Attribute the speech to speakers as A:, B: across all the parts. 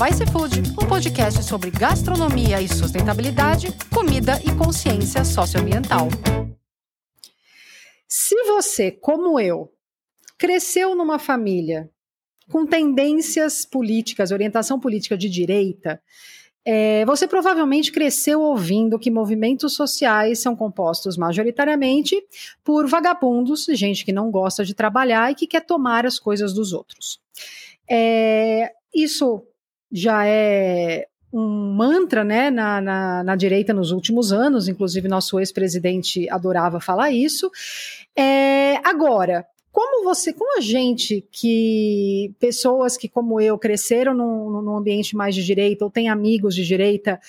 A: Vice Food, um podcast sobre gastronomia e sustentabilidade, comida e consciência socioambiental. Se você, como eu, cresceu numa família com tendências políticas, orientação política de direita, é, você provavelmente cresceu ouvindo que movimentos sociais são compostos majoritariamente por vagabundos, gente que não gosta de trabalhar e que quer tomar as coisas dos outros. É, isso já é um mantra né, na, na, na, direita nos últimos anos, inclusive nosso ex-presidente adorava falar isso. É, agora, como você, como a gente que pessoas que como eu cresceram num, num ambiente mais de direita ou têm amigos de direita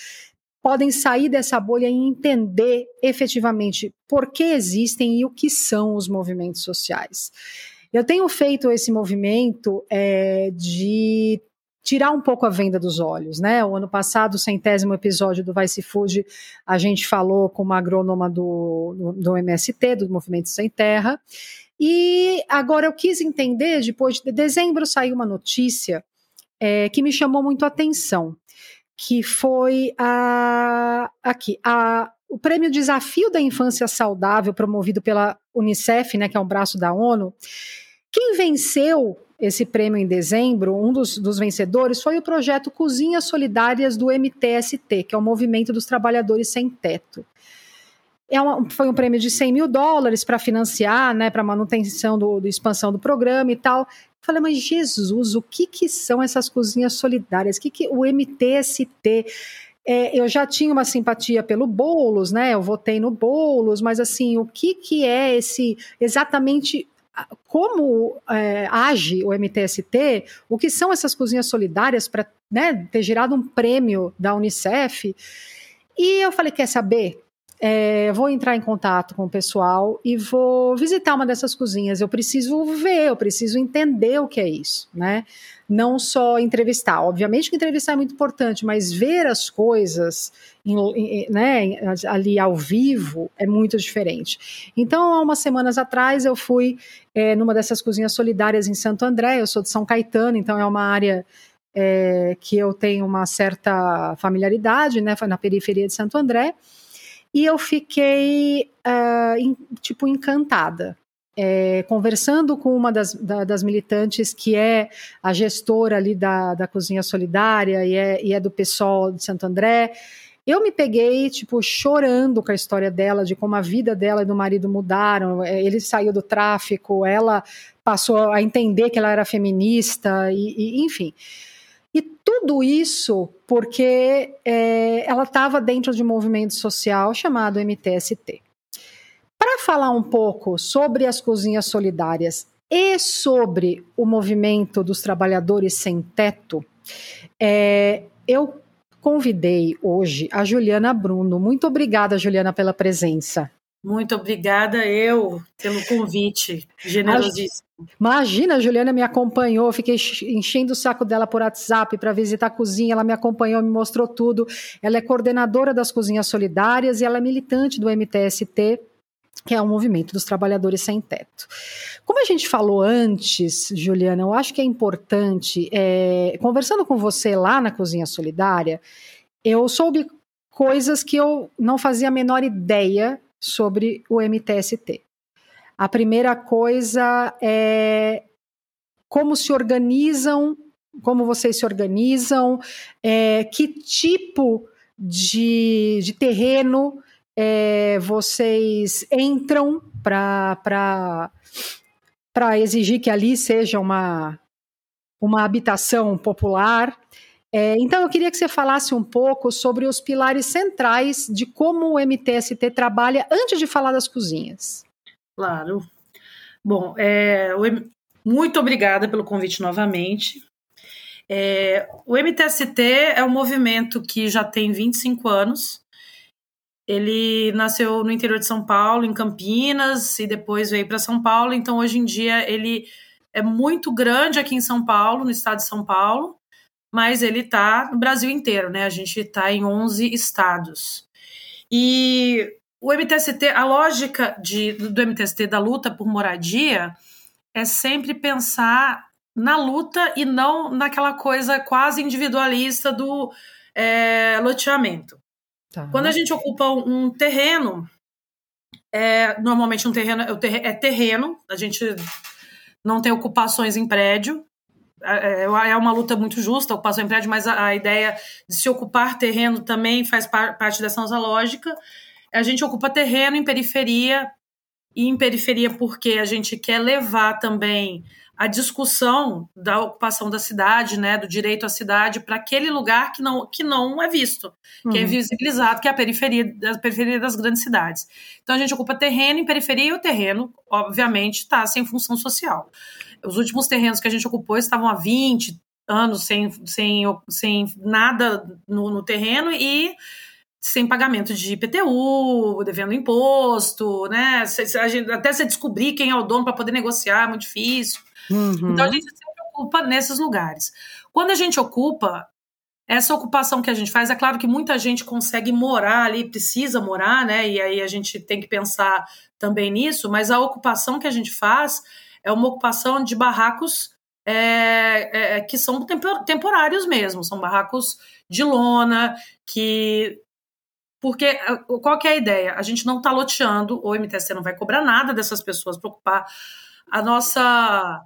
A: podem sair dessa bolha e entender efetivamente por que existem e o que são os movimentos sociais. Eu tenho feito esse movimento é, de tirar um pouco a venda dos olhos, né? O ano passado, centésimo episódio do Vice Food, a gente falou com uma agrônoma do, do, do MST, do Movimento Sem Terra, e agora eu quis entender, depois de dezembro saiu uma notícia é, que me chamou muito a atenção, que foi a, aqui, a, o prêmio Desafio da Infância Saudável, promovido pela Unicef, né, que é um braço da ONU. Quem venceu esse prêmio em dezembro, um dos, dos, vencedores, foi o projeto Cozinhas Solidárias do MTST, que é o Movimento dos Trabalhadores Sem Teto. É uma, foi um prêmio de 100 mil dólares para financiar, né, para manutenção do, do, expansão do programa e tal. Falei, mas Jesus, o que, que são essas cozinhas solidárias? O que, que o MTST? É, eu já tinha uma simpatia pelo Boulos, né? Eu votei no Boulos, mas assim, o que, que é esse exatamente como é, age o MTST, o que são essas cozinhas solidárias para né, ter gerado um prêmio da Unicef. E eu falei: quer saber? É, vou entrar em contato com o pessoal e vou visitar uma dessas cozinhas. Eu preciso ver, eu preciso entender o que é isso, né? Não só entrevistar. Obviamente que entrevistar é muito importante, mas ver as coisas em, em, né, ali ao vivo é muito diferente. Então, há umas semanas atrás, eu fui é, numa dessas cozinhas solidárias em Santo André. Eu sou de São Caetano, então é uma área é, que eu tenho uma certa familiaridade, né? Foi na periferia de Santo André. E eu fiquei, uh, tipo, encantada. É, conversando com uma das, da, das, militantes que é a gestora ali da, da Cozinha Solidária e é, e é do PSOL de Santo André, eu me peguei, tipo, chorando com a história dela, de como a vida dela e do marido mudaram. É, ele saiu do tráfico, ela passou a entender que ela era feminista, e, e enfim. E tudo isso porque é, ela estava dentro de um movimento social chamado MTST. Para falar um pouco sobre as cozinhas solidárias e sobre o movimento dos trabalhadores sem teto, é, eu convidei hoje a Juliana Bruno. Muito obrigada, Juliana, pela presença.
B: Muito obrigada eu pelo convite generosíssimo.
A: Imagina, a Juliana me acompanhou, fiquei enchendo o saco dela por WhatsApp para visitar a cozinha, ela me acompanhou, me mostrou tudo. Ela é coordenadora das Cozinhas Solidárias e ela é militante do MTST, que é o Movimento dos Trabalhadores Sem Teto. Como a gente falou antes, Juliana, eu acho que é importante, é, conversando com você lá na Cozinha Solidária, eu soube coisas que eu não fazia a menor ideia sobre o MTST. A primeira coisa é como se organizam, como vocês se organizam, é, que tipo de, de terreno é, vocês entram para exigir que ali seja uma, uma habitação popular. É, então, eu queria que você falasse um pouco sobre os pilares centrais de como o MTST trabalha antes de falar das cozinhas.
B: Claro. Bom, é, muito obrigada pelo convite novamente. É, o MTST é um movimento que já tem 25 anos. Ele nasceu no interior de São Paulo, em Campinas, e depois veio para São Paulo. Então, hoje em dia, ele é muito grande aqui em São Paulo, no estado de São Paulo mas ele está no Brasil inteiro, né? A gente está em 11 estados. E o MTST, a lógica de, do MTST da luta por moradia é sempre pensar na luta e não naquela coisa quase individualista do é, loteamento. Tá. Quando a gente ocupa um terreno, é, normalmente um terreno é terreno, a gente não tem ocupações em prédio. É, é, é uma luta muito justa, ocupação em prédio, mas a, a ideia de se ocupar terreno também faz par, parte dessa nossa lógica. A gente ocupa terreno em periferia, e em periferia porque a gente quer levar também a discussão da ocupação da cidade, né, do direito à cidade, para aquele lugar que não, que não é visto, uhum. que é uhum. visibilizado, que é a periferia, a periferia das grandes cidades. Então a gente ocupa terreno em periferia e o terreno, obviamente, está sem função social. Os últimos terrenos que a gente ocupou estavam há 20 anos sem, sem, sem nada no, no terreno e sem pagamento de IPTU, devendo imposto, né? Até você descobrir quem é o dono para poder negociar é muito difícil. Uhum. Então a gente sempre ocupa nesses lugares. Quando a gente ocupa, essa ocupação que a gente faz, é claro que muita gente consegue morar ali, precisa morar, né? E aí a gente tem que pensar também nisso, mas a ocupação que a gente faz é uma ocupação de barracos é, é, é que são temporários mesmo, são barracos de lona, que porque eh, qual que é a ideia? A gente não está loteando, o MTST não vai cobrar nada dessas pessoas para ocupar. A nossa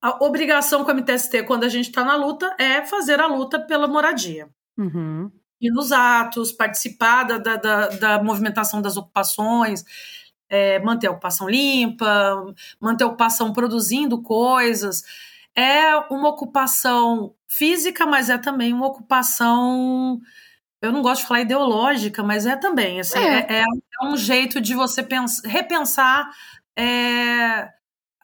B: a obrigação com o MTST, quando a gente está na luta, é fazer a luta pela moradia. Uhum. E nos atos, participar da, da, da movimentação das ocupações, é, manter a ocupação limpa, manter a ocupação produzindo coisas. É uma ocupação física, mas é também uma ocupação eu não gosto de falar ideológica, mas é também, assim, é, é, é um jeito de você pensar, repensar é,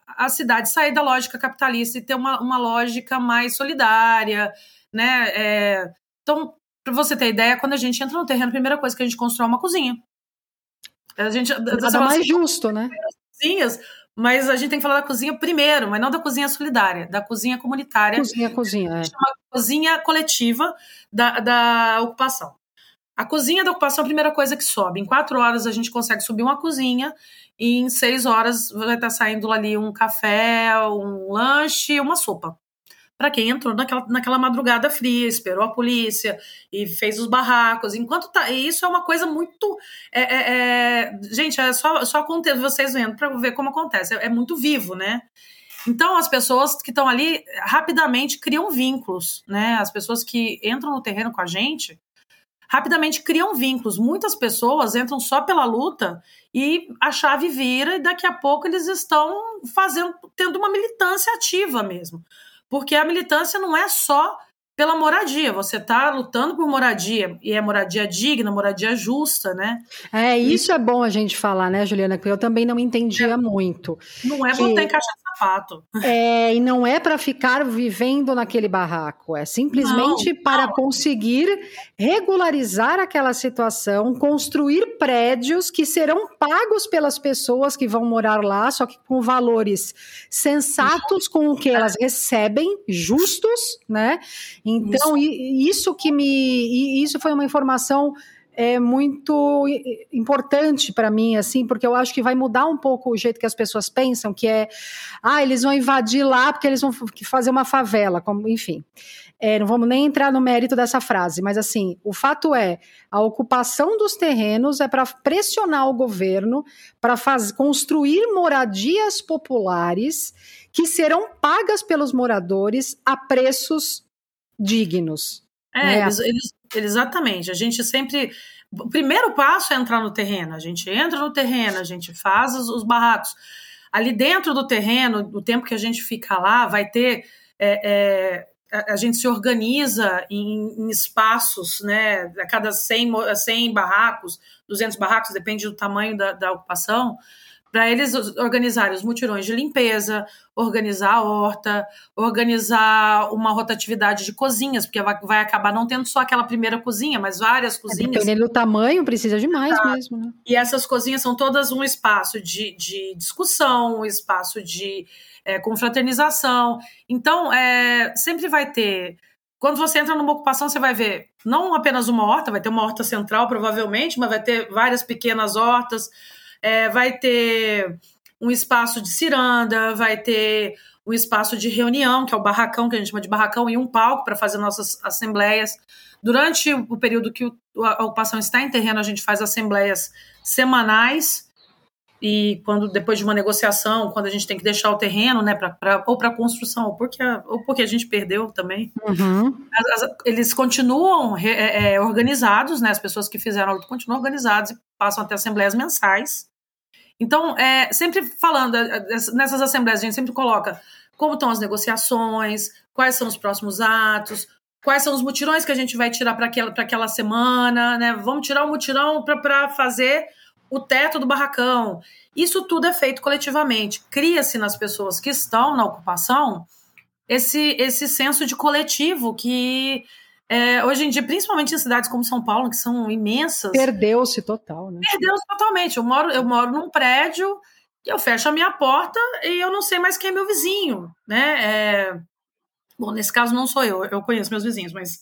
B: a cidade, sair da lógica capitalista e ter uma, uma lógica mais solidária, né? É, então, para você ter ideia, quando a gente entra no terreno, a primeira coisa que a gente constrói é uma cozinha.
A: A gente, Nada mais assim, justo, né?
B: Cozinhas, mas a gente tem que falar da cozinha primeiro, mas não da cozinha solidária, da cozinha comunitária.
A: Cozinha, cozinha, é.
B: Chama cozinha coletiva da, da ocupação. A cozinha da ocupação é a primeira coisa que sobe. Em quatro horas a gente consegue subir uma cozinha e em seis horas vai estar saindo ali um café, um lanche, uma sopa para quem entrou naquela, naquela madrugada fria, esperou a polícia e fez os barracos. Enquanto tá. E isso é uma coisa muito. É, é, é, gente, é só, só vocês vendo para ver como acontece. É, é muito vivo, né? Então, as pessoas que estão ali rapidamente criam vínculos, né? As pessoas que entram no terreno com a gente rapidamente criam vínculos. Muitas pessoas entram só pela luta e a chave vira e daqui a pouco eles estão fazendo, tendo uma militância ativa mesmo. Porque a militância não é só pela moradia, você está lutando por moradia, e é moradia digna, moradia justa, né?
A: É, isso é bom a gente falar, né, Juliana, porque eu também não entendia é, muito.
B: Não é que, botar em caixa de sapato.
A: É, e não é para ficar vivendo naquele barraco, é simplesmente não, para não. conseguir regularizar aquela situação, construir prédios que serão pagos pelas pessoas que vão morar lá, só que com valores sensatos com o que elas recebem, justos, né? Então, isso, isso que me. Isso foi uma informação é muito importante para mim, assim, porque eu acho que vai mudar um pouco o jeito que as pessoas pensam, que é, ah, eles vão invadir lá porque eles vão fazer uma favela, como, enfim. É, não vamos nem entrar no mérito dessa frase, mas assim, o fato é, a ocupação dos terrenos é para pressionar o governo para construir moradias populares que serão pagas pelos moradores a preços dignos.
B: É, né? eles, eles, exatamente. A gente sempre. O primeiro passo é entrar no terreno. A gente entra no terreno, a gente faz os, os barracos. Ali dentro do terreno, o tempo que a gente fica lá, vai ter. É, é, a gente se organiza em, em, espaços, né? A cada 100, 100 barracos, 200 barracos, depende do tamanho da, da ocupação para eles organizarem os mutirões de limpeza, organizar a horta, organizar uma rotatividade de cozinhas, porque vai, vai acabar não tendo só aquela primeira cozinha, mas várias é, cozinhas. É,
A: dependendo do tamanho, precisa de mais tá. mesmo. Né?
B: E essas cozinhas são todas um espaço de, de discussão, um espaço de é, confraternização. Então, é, sempre vai ter. Quando você entra numa ocupação, você vai ver não apenas uma horta, vai ter uma horta central, provavelmente, mas vai ter várias pequenas hortas é, vai ter um espaço de ciranda, vai ter um espaço de reunião, que é o barracão, que a gente chama de barracão, e um palco para fazer nossas assembleias. Durante o período que a ocupação está em terreno, a gente faz assembleias semanais e quando depois de uma negociação, quando a gente tem que deixar o terreno, né, pra, pra ou para construção, ou porque, a, ou porque a gente perdeu também, uhum. as, as, eles continuam re, é, é organizados, né, as pessoas que fizeram continuam organizados e passam até assembleias mensais. Então, é, sempre falando, é, é, nessas assembleias a gente sempre coloca como estão as negociações, quais são os próximos atos, quais são os mutirões que a gente vai tirar para aquela, aquela semana, né? Vamos tirar o um mutirão para fazer o teto do barracão. Isso tudo é feito coletivamente. Cria-se nas pessoas que estão na ocupação esse, esse senso de coletivo que é, hoje em dia, principalmente em cidades como São Paulo, que são imensas.
A: Perdeu-se total, né?
B: Perdeu-se totalmente. Eu moro, eu moro num prédio eu fecho a minha porta e eu não sei mais quem é meu vizinho, né? É, bom, nesse caso não sou eu, eu conheço meus vizinhos, mas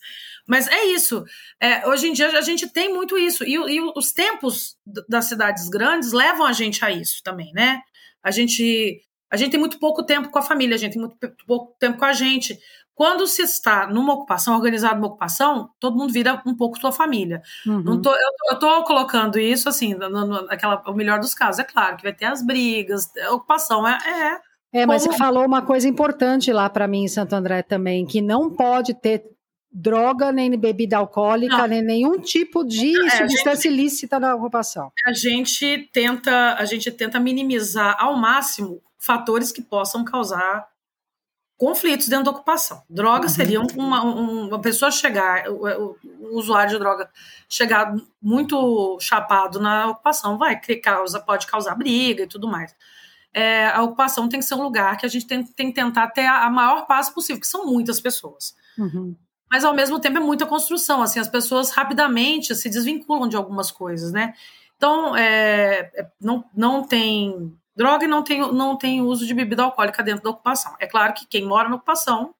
B: mas é isso. É, hoje em dia a gente tem muito isso. E, e, os tempos das cidades grandes levam a gente a isso também, né? A gente, a gente tem muito pouco tempo com a família, a gente tem muito pouco tempo com a gente. Quando se está numa ocupação, organizado numa ocupação, todo mundo vira um pouco sua família. Uhum. Não tô, eu, estou colocando isso assim, no, no, naquela, o melhor dos casos. É claro que vai ter as brigas, a ocupação é,
A: é é, mas Como... você falou uma coisa importante lá para mim em Santo André também, que não pode ter droga, nem bebida alcoólica, não. nem nenhum tipo de é, substância gente, ilícita na ocupação.
B: A gente tenta, a gente tenta minimizar ao máximo fatores que possam causar conflitos dentro da ocupação. Droga uhum. seria uma, uma pessoa chegar, o, o, usuário de droga chegar muito chapado na ocupação, vai causa, pode causar briga e tudo mais. É, a ocupação tem que ser um lugar que a gente tem, tem que tentar ter a, a maior paz possível, que são muitas pessoas. Uhum mas ao mesmo tempo é muita construção, assim, as pessoas rapidamente se desvinculam de algumas coisas, né? Então, é, é, não, não tem droga e não tem, não tem uso de bebida alcoólica dentro da ocupação. É claro que quem mora na ocupação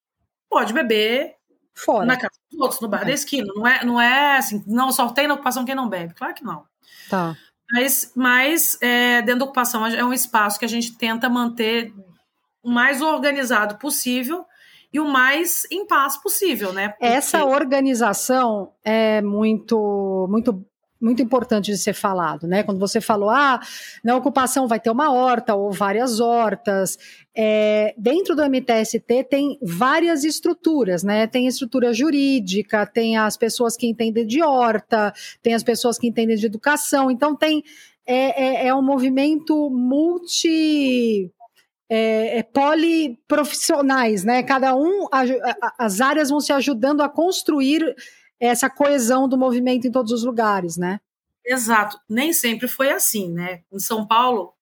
B: pode beber Fora. na casa dos outros, no bar é. da esquina. Não é, não é assim, não, só tem na ocupação quem não bebe. Claro que não.
A: Tá.
B: Mas, mas é, dentro da ocupação é um espaço que a gente tenta manter o mais organizado possível e o mais em paz possível, né?
A: Porque... Essa organização é muito, muito muito importante de ser falado, né? Quando você falou, ah, na ocupação vai ter uma horta ou várias hortas. É, dentro do MTST tem várias estruturas, né? Tem estrutura jurídica, tem as pessoas que entendem de horta, tem as pessoas que entendem de educação. Então tem é, é, é um movimento multi é, é, poliprofissionais, né? Cada um, a, a, as áreas vão se ajudando a construir essa coesão do movimento em todos os lugares, né?
B: Exato. Nem sempre foi assim, né? Em São Paulo,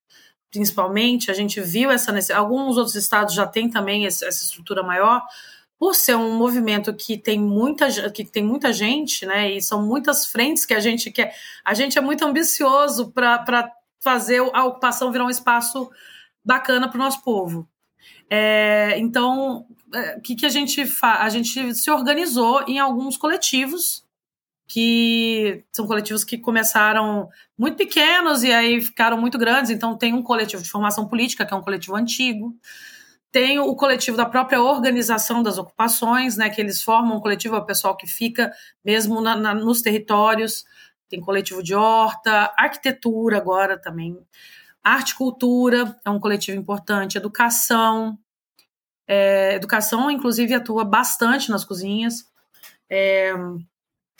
B: principalmente, a gente viu essa necessidade. Alguns outros estados já têm também essa estrutura maior, por ser um movimento que tem muita, que tem muita gente, né? E são muitas frentes que a gente quer. A gente é muito ambicioso para fazer a ocupação virar um espaço bacana para o nosso povo. É, então, é, o que, que a gente faz? A gente se organizou em alguns coletivos que são coletivos que começaram muito pequenos e aí ficaram muito grandes. Então, tem um coletivo de formação política, que é um coletivo antigo. Tem o coletivo da própria organização das ocupações, né, que eles formam um coletivo, é o pessoal que fica mesmo na, na, nos territórios. Tem coletivo de horta, arquitetura agora também. Arte e cultura é um coletivo importante, educação. É, educação, inclusive, atua bastante nas cozinhas. É,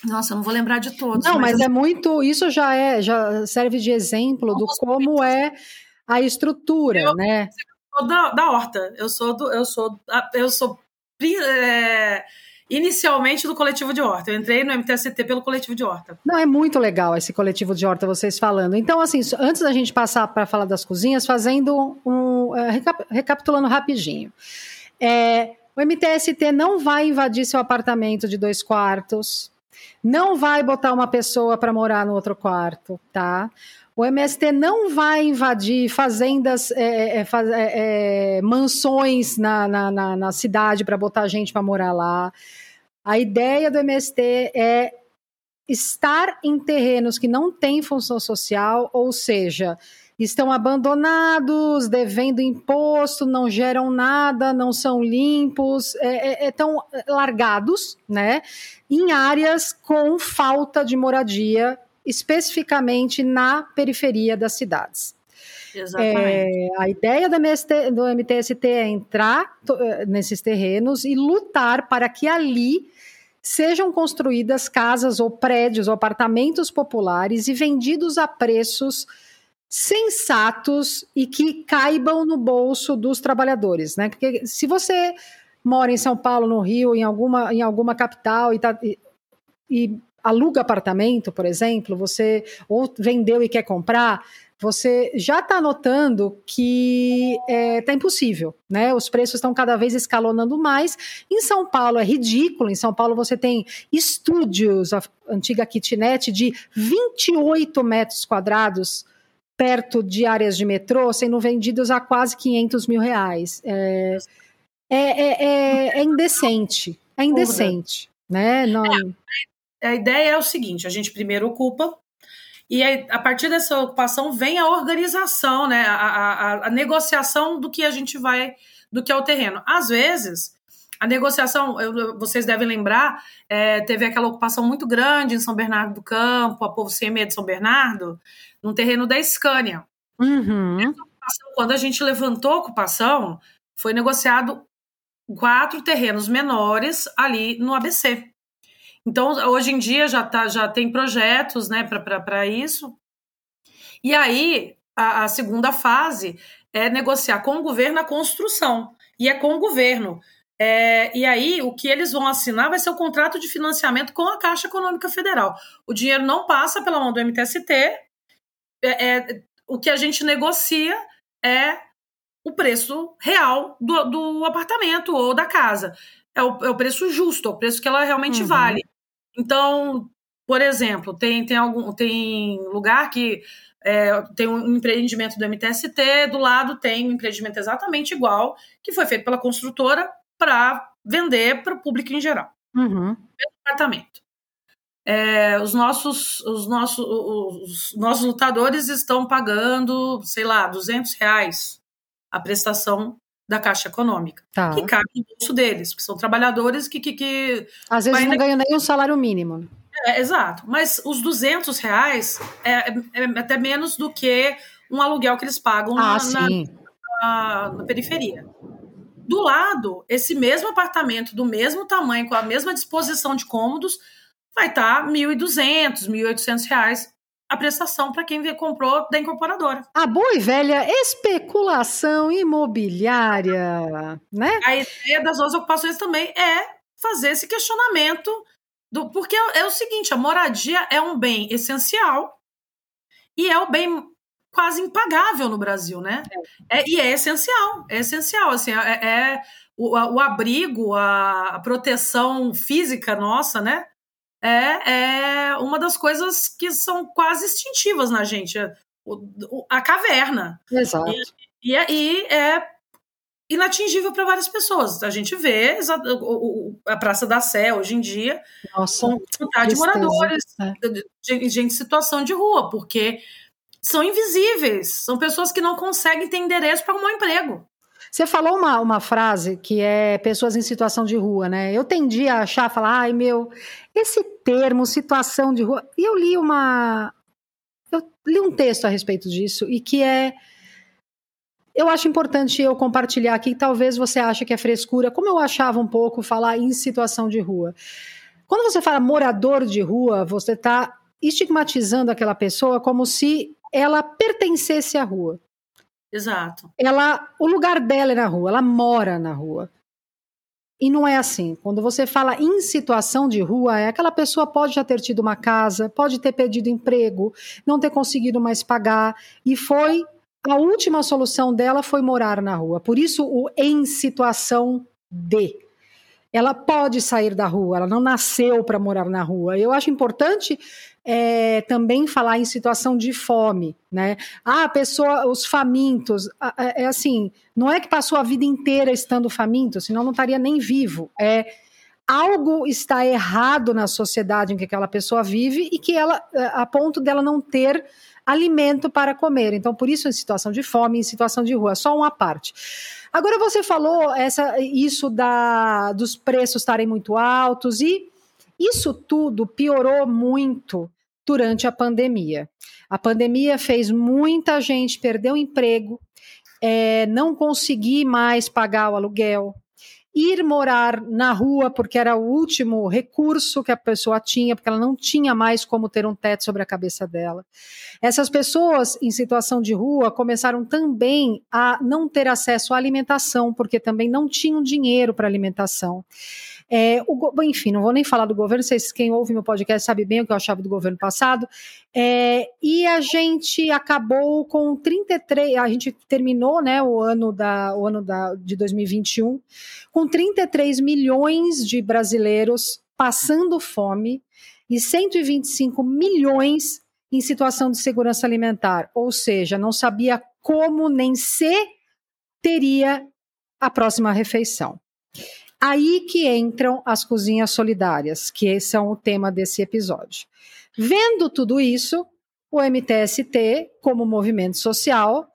B: nossa, eu não vou lembrar de todos.
A: Não, mas, mas é muito. Isso já é, já serve de exemplo do como é a estrutura, eu, né?
B: Eu sou da, da horta. Eu sou do, eu sou, eu sou é, inicialmente do coletivo de horta. Eu entrei no MTST pelo coletivo de horta.
A: Não, é muito legal esse coletivo de horta, vocês falando. Então, assim, antes da gente passar para falar das cozinhas, fazendo um. Uh, recap recapitulando rapidinho. É, o MTST não vai invadir seu apartamento de dois quartos, não vai botar uma pessoa para morar no outro quarto, tá? O MST não vai invadir fazendas, é, é, é, é mansões na, na, na, na cidade para botar gente para morar lá. A ideia do MST é estar em terrenos que não têm função social, ou seja, estão abandonados, devendo imposto, não geram nada, não são limpos, é, é, estão largados, né? Em áreas com falta de moradia, especificamente na periferia das cidades.
B: Exatamente.
A: É, a ideia do, MST, do MTST é entrar eh, nesses terrenos e lutar para que ali sejam construídas casas ou prédios ou apartamentos populares e vendidos a preços sensatos e que caibam no bolso dos trabalhadores, né? Porque se você mora em São Paulo, no Rio, em alguma, em alguma capital e, tá, e, e aluga apartamento, por exemplo, você ou vendeu e quer comprar, você já está notando que está é, tá impossível, né? Os preços estão cada vez escalonando mais. Em São Paulo é ridículo. Em São Paulo você tem estúdios, a antiga kitnet, de 28 metros quadrados perto de áreas de metrô, sendo vendidos a quase 500 mil reais. É, é, é, é, é indecente. É indecente, né? Não...
B: A ideia é o seguinte: a gente primeiro ocupa e aí, a partir dessa ocupação vem a organização, né? A, a, a, negociação do que a gente vai, do que é o terreno. Às vezes, a negociação, eu, vocês devem lembrar, é, teve aquela ocupação muito grande em São Bernardo do Campo, a Povo Sem Medo de São Bernardo, num terreno da Scania.
A: Uhum.
B: Quando a gente levantou a ocupação, foi negociado quatro terrenos menores ali no ABC. Então, hoje em dia já, tá, já tem projetos né, para isso. E aí, a, a, segunda fase é negociar com o governo a construção. E é com o governo. É, e aí, o que eles vão assinar vai ser o contrato de financiamento com a Caixa Econômica Federal. O dinheiro não passa pela mão do MTST. É, é, o que a gente negocia é o preço real do, do apartamento ou da casa. É o, é o, preço justo, é o preço que ela realmente uhum. vale. Então, por exemplo, tem, tem, algum, tem lugar que é, tem um empreendimento do MTST, do lado tem um empreendimento exatamente igual, que foi feito pela construtora para vender para o público em geral.
A: Uhum.
B: Apartamento. É, os, nossos, os, nossos, os nossos lutadores estão pagando, sei lá, 200 reais a prestação da Caixa Econômica,
A: tá.
B: que cabe no bolso deles, que são trabalhadores que. que, que
A: Às vezes não ganham nem o salário mínimo.
B: É, exato. Mas os 200 reais é, é, até menos do que um aluguel que eles pagam
A: ah,
B: na, na, na, periferia. Do lado, esse mesmo apartamento, do mesmo tamanho, com a mesma disposição de cômodos, vai estar R$ 1.200, R$ 1.800 a prestação para quem comprou da incorporadora.
A: A boa e velha especulação imobiliária, né?
B: A ideia das duas ocupações também é fazer esse questionamento do porque é, é o seguinte, a moradia é um bem essencial e é o bem quase impagável no Brasil, né? É. É, e é essencial, é essencial, assim, é, é o, o, abrigo, a, a proteção física nossa, né? É, é uma das coisas que são quase instintivas na gente. É o, a caverna.
A: Exato.
B: E, aí é inatingível para várias pessoas. A gente vê a Praça da Sé hoje em dia
A: Nossa, com
B: de moradores, é. gente, gente em situação de rua, porque são invisíveis, são pessoas que não conseguem ter endereço para arrumar um emprego.
A: Você falou uma, uma frase que é pessoas em situação de rua, né? Eu tendi a achar, falar, ai meu, esse termo, situação de rua. E eu li uma. Eu li um texto a respeito disso e que é. Eu acho importante eu compartilhar aqui, talvez você ache que é frescura, como eu achava um pouco falar em situação de rua. Quando você fala morador de rua, você está estigmatizando aquela pessoa como se ela pertencesse à rua.
B: Exato.
A: Ela, o lugar dela é na rua, ela mora na rua. E não é assim. Quando você fala em situação de rua, é aquela pessoa pode já ter tido uma casa, pode ter perdido emprego, não ter conseguido mais pagar e foi a última solução dela foi morar na rua. Por isso o em situação de ela pode sair da rua, ela não nasceu para morar na rua. Eu acho importante é, também falar em situação de fome, né? Ah, a pessoa, os famintos, é assim, não é que passou a vida inteira estando faminto, senão não estaria nem vivo. É algo está errado na sociedade em que aquela pessoa vive e que ela, a ponto dela não ter alimento para comer. Então, por isso, em situação de fome, em situação de rua, só uma parte. Agora, você falou essa, isso da, dos preços estarem muito altos e isso tudo piorou muito durante a pandemia. A pandemia fez muita gente perder o emprego, é, não conseguir mais pagar o aluguel, ir morar na rua, porque era o último recurso que a pessoa tinha, porque ela não tinha mais como ter um teto sobre a cabeça dela. Essas pessoas em situação de rua começaram também a não ter acesso à alimentação, porque também não tinham dinheiro para alimentação. É, o, enfim, não vou nem falar do governo, vocês, quem ouve meu podcast sabe bem o que eu achava do governo passado. É, e a gente acabou com 33, a gente terminou né, o ano, da, o ano da, de 2021 com 33 milhões de brasileiros passando fome e 125 milhões em situação de segurança alimentar, ou seja, não sabia como nem se teria a próxima refeição. Aí que entram as cozinhas solidárias, que são o tema desse episódio. Vendo tudo isso, o MTST, como movimento social,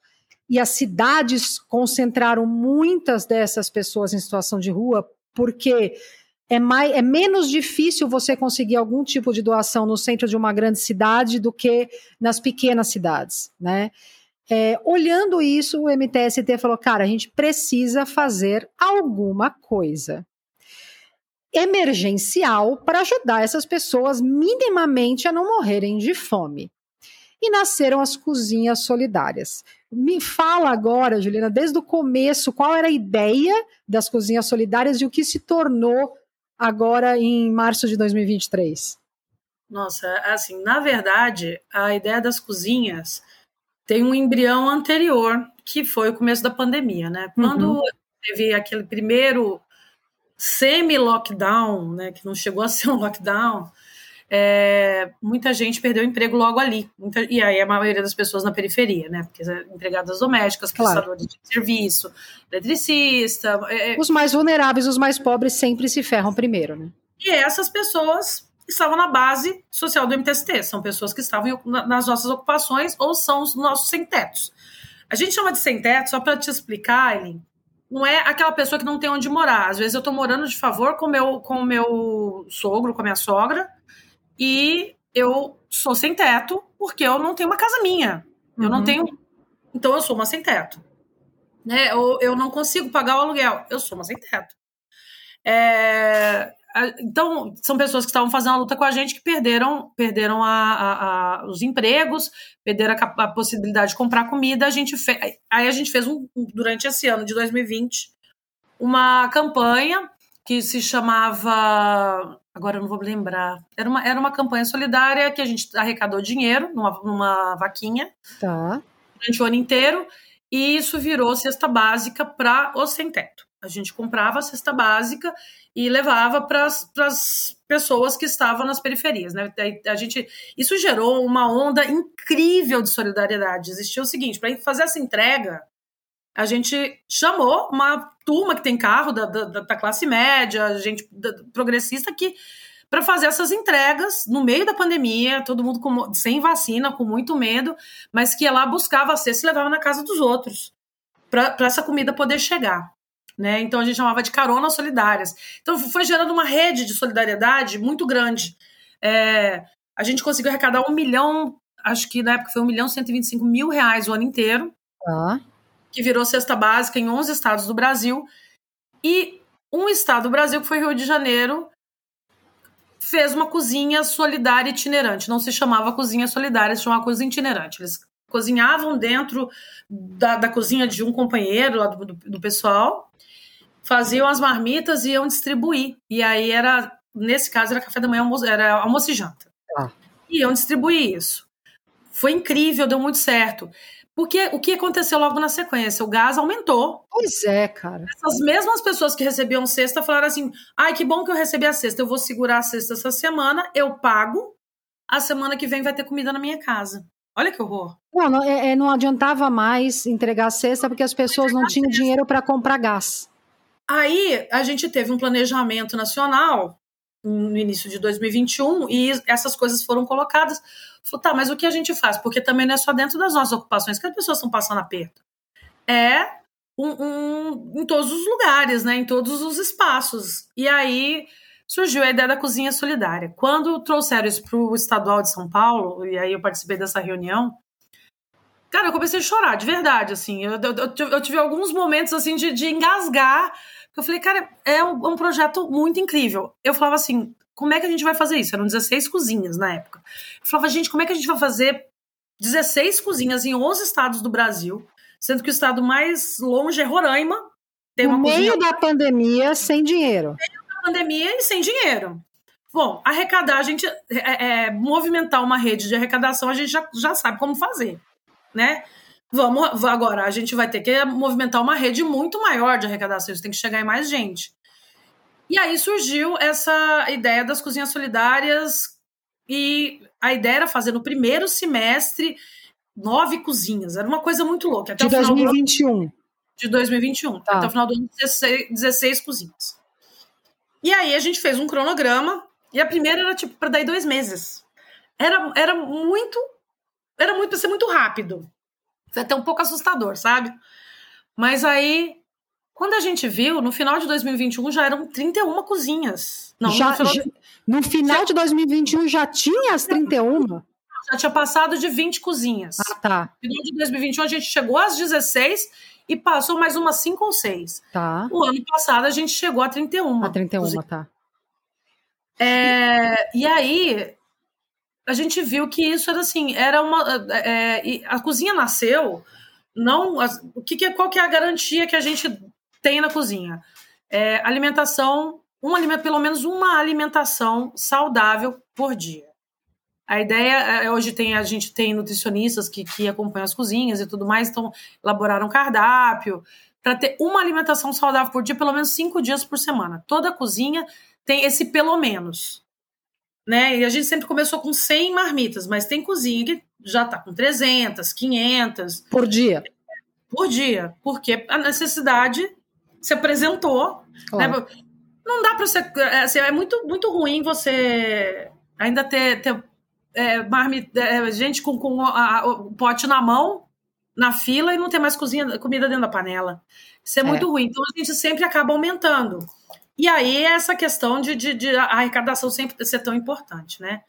A: e as cidades concentraram muitas dessas pessoas em situação de rua, porque é, mais, é menos difícil você conseguir algum tipo de doação no centro de uma grande cidade do que nas pequenas cidades, né? É, olhando isso, o MTST falou: cara, a gente precisa fazer alguma coisa emergencial para ajudar essas pessoas minimamente a não morrerem de fome. E nasceram as cozinhas solidárias. Me fala agora, Juliana, desde o começo, qual era a ideia das cozinhas solidárias e o que se tornou agora em março de 2023?
B: Nossa, assim, na verdade, a ideia das cozinhas tem um embrião anterior, que foi o começo da pandemia, né? Quando uhum. teve aquele primeiro semi-lockdown, né, que não chegou a ser um lockdown, é, muita gente perdeu o emprego logo ali. Muita, e aí a maioria das pessoas na periferia, né? Porque empregadas domésticas, prestadores claro. de serviço, eletricista.
A: É, é, os mais vulneráveis, os mais pobres sempre se ferram primeiro, né?
B: E essas pessoas estavam na base social do MTST, são pessoas que estavam nas nossas ocupações ou são os nossos sem-tetos. A gente chama de sem-teto, só para te explicar, Eileen, não é aquela pessoa que não tem onde morar. Às vezes eu estou morando de favor com meu, o com meu sogro, com a minha sogra, e eu sou sem teto porque eu não tenho uma casa minha. Eu não uhum. tenho. Então eu sou uma sem teto. Né? Eu, eu não consigo pagar o aluguel. Eu sou uma sem teto. É, então, são pessoas que estavam fazendo a luta com a gente que perderam, perderam a, a, a, os empregos, perderam a, possibilidade de comprar comida. A gente fe... Aí a gente fez, um, durante esse ano de 2020, uma campanha que se chamava. Agora eu não vou lembrar. Era uma, era uma campanha solidária que a gente arrecadou dinheiro numa, numa vaquinha
A: tá.
B: durante o ano inteiro. E isso virou cesta básica para os sem-teto. A gente comprava a cesta básica e levava para as pessoas que estavam nas periferias. Né? A gente, isso gerou uma onda incrível de solidariedade. Existia o seguinte: para fazer essa entrega, a gente chamou uma turma que tem carro da, da, da classe média, gente da, progressista, que para fazer essas entregas no meio da pandemia, todo mundo com, sem vacina, com muito medo, mas que ia lá buscava a cesta e levava na casa dos outros para essa comida poder chegar né? Então a gente chamava de caronas solidárias. Então foi gerando uma rede de solidariedade muito grande. É, a gente conseguiu arrecadar um milhão, acho que na época foi um milhão cento e vinte e cinco mil reais o ano inteiro,
A: ah.
B: que virou cesta básica em 11 estados do Brasil. E um estado do Brasil, que foi Rio de Janeiro, fez uma cozinha solidária itinerante. Não se chamava cozinha solidária, se chamava cozinha itinerante. Eles cozinhavam dentro da, da cozinha de um companheiro lá do, do, do pessoal faziam as marmitas e iam distribuir. E aí era, nesse caso, era café da manhã, era almoço e janta. Ah. E iam distribuir isso. Foi incrível, deu muito certo. Porque o que aconteceu logo na sequência? O gás aumentou.
A: Pois é, cara.
B: Essas mesmas pessoas que recebiam cesta falaram assim: ai, que bom que eu recebi a cesta, eu vou segurar a cesta essa semana, eu pago, a semana que vem vai ter comida na minha casa. Olha que horror.
A: Não, não, é, é não adiantava mais entregar a cesta porque as pessoas não tinham dinheiro para comprar gás.
B: Aí a gente teve um planejamento nacional no início de 2021 e essas coisas foram colocadas. Falei, tá, mas o que a gente faz? Porque também não é só dentro das nossas ocupações que as pessoas estão passando aperto. É um, um, em todos os lugares, né? Em todos os espaços. E aí surgiu a ideia da cozinha solidária. Quando trouxeram isso para o estadual de São Paulo, e aí eu participei dessa reunião, cara, eu comecei a chorar, de verdade, assim. Eu, eu, eu tive alguns momentos, assim, de, de engasgar. Eu falei, cara, é um, um, projeto muito incrível. Eu falava assim, como é que a gente vai fazer isso? Eram 16 cozinhas na época. Eu falava, gente, como é que a gente vai fazer 16 cozinhas em 11 estados do Brasil, sendo que o estado mais longe é Roraima.
A: Tem no meio da pandemia, sem dinheiro.
B: Pandemia e sem dinheiro. Bom, arrecadar, a gente é, é, movimentar uma rede de arrecadação, a gente já, já sabe como fazer, né? Vamos agora, a gente vai ter que movimentar uma rede muito maior de arrecadação, isso tem que chegar em mais gente. E aí surgiu essa ideia das cozinhas solidárias e a ideia era fazer no primeiro semestre nove cozinhas. Era uma coisa muito louca.
A: Até de 2021. Ano,
B: de 2021. Tá. Até o final do ano, 16, 16 cozinhas. E aí a gente fez um cronograma e a primeira era tipo para daí dois meses. Era, era muito. Era muito para ser muito rápido. Foi até um pouco assustador, sabe? Mas aí, quando a gente viu, no final de 2021 já eram 31 cozinhas.
A: Não, já, no final, já, no final já, de 2021 já tinha as 31?
B: Já tinha passado de 20 cozinhas.
A: Ah, tá.
B: No final de 2021 a gente chegou às 16 e passou mais umas 5 ou 6.
A: Tá.
B: O ano passado a gente chegou a 31.
A: A 31, cozinhas. tá.
B: É, e aí a gente viu que isso era assim, era uma. É, a cozinha nasceu. Não, o que, que, qual que é a garantia que a gente tem na cozinha? É, alimentação, um alimento, pelo menos uma alimentação saudável por dia. A ideia é, hoje tem a gente tem nutricionistas que, que acompanham as cozinhas e tudo mais, então elaboraram um cardápio para ter uma alimentação saudável por dia, pelo menos cinco dias por semana. Toda cozinha tem esse pelo menos né? E a gente sempre começou com 100 marmitas, mas tem cozinha que já está com 300, 500.
A: Por dia?
B: Por dia, porque a necessidade se apresentou. Né? Claro. Né? Não dá para ser. É, assim, é muito, muito ruim você ainda ter, ter é, marmita, é, gente com, com a, o pote na mão, na fila, e não ter mais cozinha, comida dentro da panela. Isso é, é. muito ruim. Então a gente sempre acaba aumentando. E aí, essa questão de, de, de a arrecadação sempre ser tão importante, né?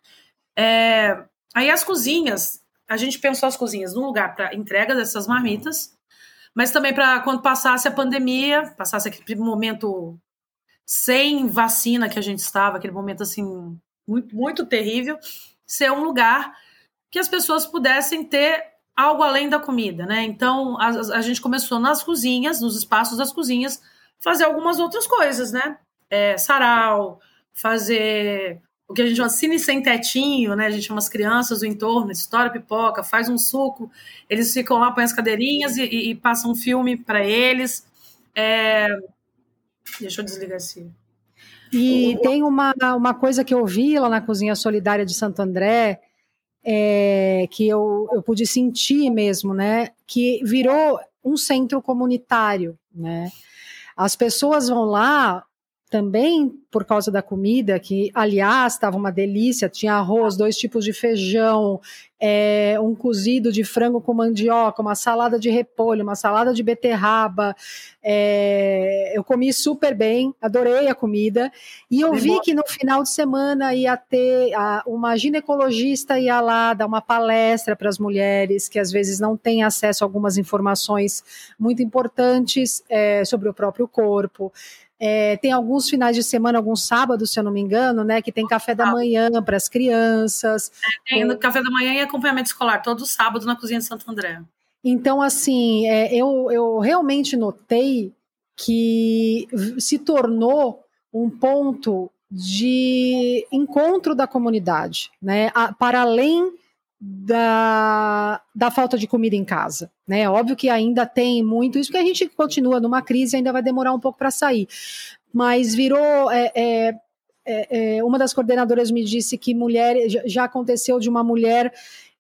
B: É, aí, as cozinhas, a gente pensou as cozinhas num lugar para entrega dessas marmitas, mas também para quando passasse a pandemia, passasse aquele momento sem vacina que a gente estava, aquele momento assim, muito, muito terrível, ser um lugar que as pessoas pudessem ter algo além da comida, né? Então, a, a gente começou nas cozinhas, nos espaços das cozinhas, fazer algumas outras coisas, né? É, sarau, fazer o que a gente chama cine sem tetinho, né? A gente chama as crianças do entorno, estoura pipoca, faz um suco, eles ficam lá, põem as cadeirinhas e, e, e passam um filme para eles. É... Deixa eu desligar assim.
A: E tem uma, uma coisa que eu vi lá na Cozinha Solidária de Santo André, é, que eu, eu pude sentir mesmo, né? Que virou um centro comunitário, né? As pessoas vão lá também por causa da comida, que aliás estava uma delícia, tinha arroz, dois tipos de feijão, é, um cozido de frango com mandioca, uma salada de repolho, uma salada de beterraba. É, eu comi super bem, adorei a comida. E eu vi que no final de semana ia ter a, uma ginecologista ia lá dar uma palestra para as mulheres que às vezes não têm acesso a algumas informações muito importantes é, sobre o próprio corpo. É, tem alguns finais de semana, alguns sábados, se eu não me engano, né? Que tem café da manhã para as crianças.
B: É, tem café da manhã e acompanhamento escolar, todo sábado na cozinha de Santo André.
A: Então, assim, é, eu, eu realmente notei que se tornou um ponto de encontro da comunidade, né? A, para além da, da falta de comida em casa. Né? Óbvio que ainda tem muito isso, porque a gente continua numa crise ainda vai demorar um pouco para sair. Mas virou. É, é, é, é, uma das coordenadoras me disse que mulher já aconteceu de uma mulher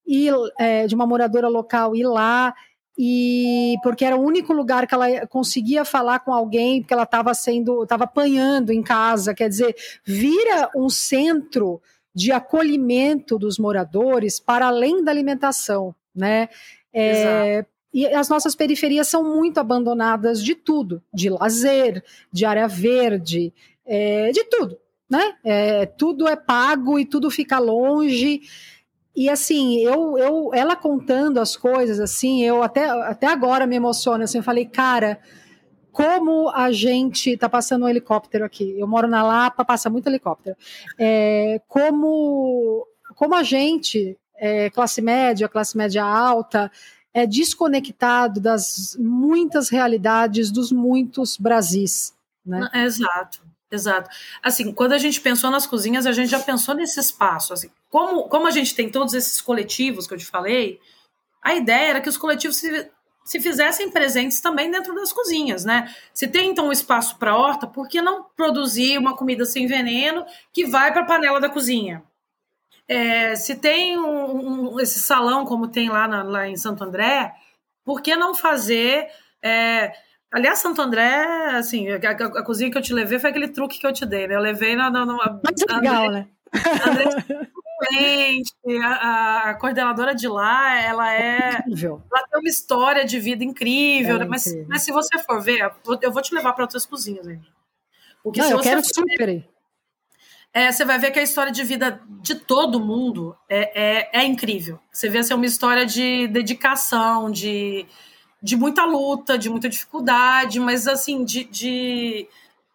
A: ir, é, de uma moradora local ir lá e porque era o único lugar que ela conseguia falar com alguém, porque ela estava sendo, estava apanhando em casa, quer dizer, vira um centro de acolhimento dos moradores para além da alimentação, né? É, e as nossas periferias são muito abandonadas de tudo, de lazer, de área verde, é, de tudo, né? É, tudo é pago e tudo fica longe. E assim, eu, eu, ela contando as coisas, assim, eu até, até agora me emociono. Assim, eu falei, cara, como a gente tá passando um helicóptero aqui. Eu moro na Lapa, passa muito helicóptero. É, como, como a gente, é, classe média, classe média alta, é desconectado das muitas realidades dos muitos Brasis. Né?
B: Exato. Exato. Assim, quando a gente pensou nas cozinhas, a gente já pensou nesse espaço. Assim, como, como a gente tem todos esses coletivos que eu te falei, a ideia era que os coletivos se, se fizessem presentes também dentro das cozinhas, né? Se tem então um espaço para horta, por que não produzir uma comida sem veneno que vai para a panela da cozinha? É, se tem um, um, esse salão como tem lá, na, lá em Santo André, por que não fazer é, Aliás, Santo André, assim, a, a, a, cozinha que eu te levei foi aquele truque que eu te dei, né? Eu levei na. na, na
A: Muito legal, né?
B: André, a, a, coordenadora de lá, ela é. Incrível. Ela tem uma história de vida incrível, é mas, incrível. mas se você for ver, eu vou te levar para outras cozinhas aí.
A: Porque Não, se eu você quero super ver,
B: é, você vai ver que a história de vida de todo mundo é, é, é incrível. Você vê assim, uma história de dedicação, de de muita luta, de muita dificuldade, mas assim, de, de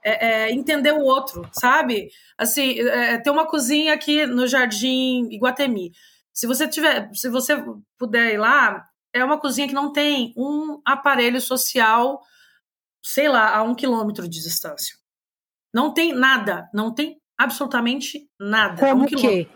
B: é, é, entender o outro, sabe? Assim, é, tem uma cozinha aqui no Jardim Iguatemi. Se você tiver, se você puder ir lá, é uma cozinha que não tem um aparelho social, sei lá, a um quilômetro de distância. Não tem nada, não tem absolutamente nada.
A: Como um que?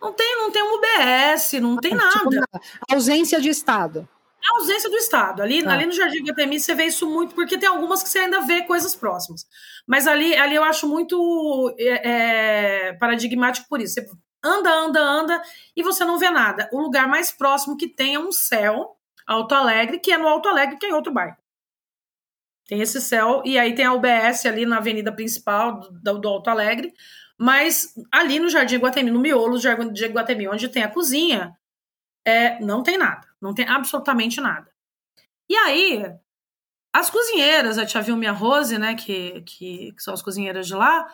B: Não tem, não tem um UBS, não tem ah, tipo, nada.
A: ausência de Estado
B: a ausência do Estado. Ali, ah. ali no Jardim Guatemi você vê isso muito, porque tem algumas que você ainda vê coisas próximas. Mas ali, ali eu acho muito é, é, paradigmático por isso. Você anda, anda, anda e você não vê nada. O lugar mais próximo que tem é um céu, Alto Alegre, que é no Alto Alegre, que é em outro bairro. Tem esse céu, e aí tem a UBS ali na avenida principal do, do Alto Alegre. Mas ali no Jardim Guatemi, no miolo do Jardim Guatemi, onde tem a cozinha, é, não tem nada. Não tem absolutamente nada. E aí, as cozinheiras, a tia Vilma e a Rose, né, que, que, que são as cozinheiras de lá,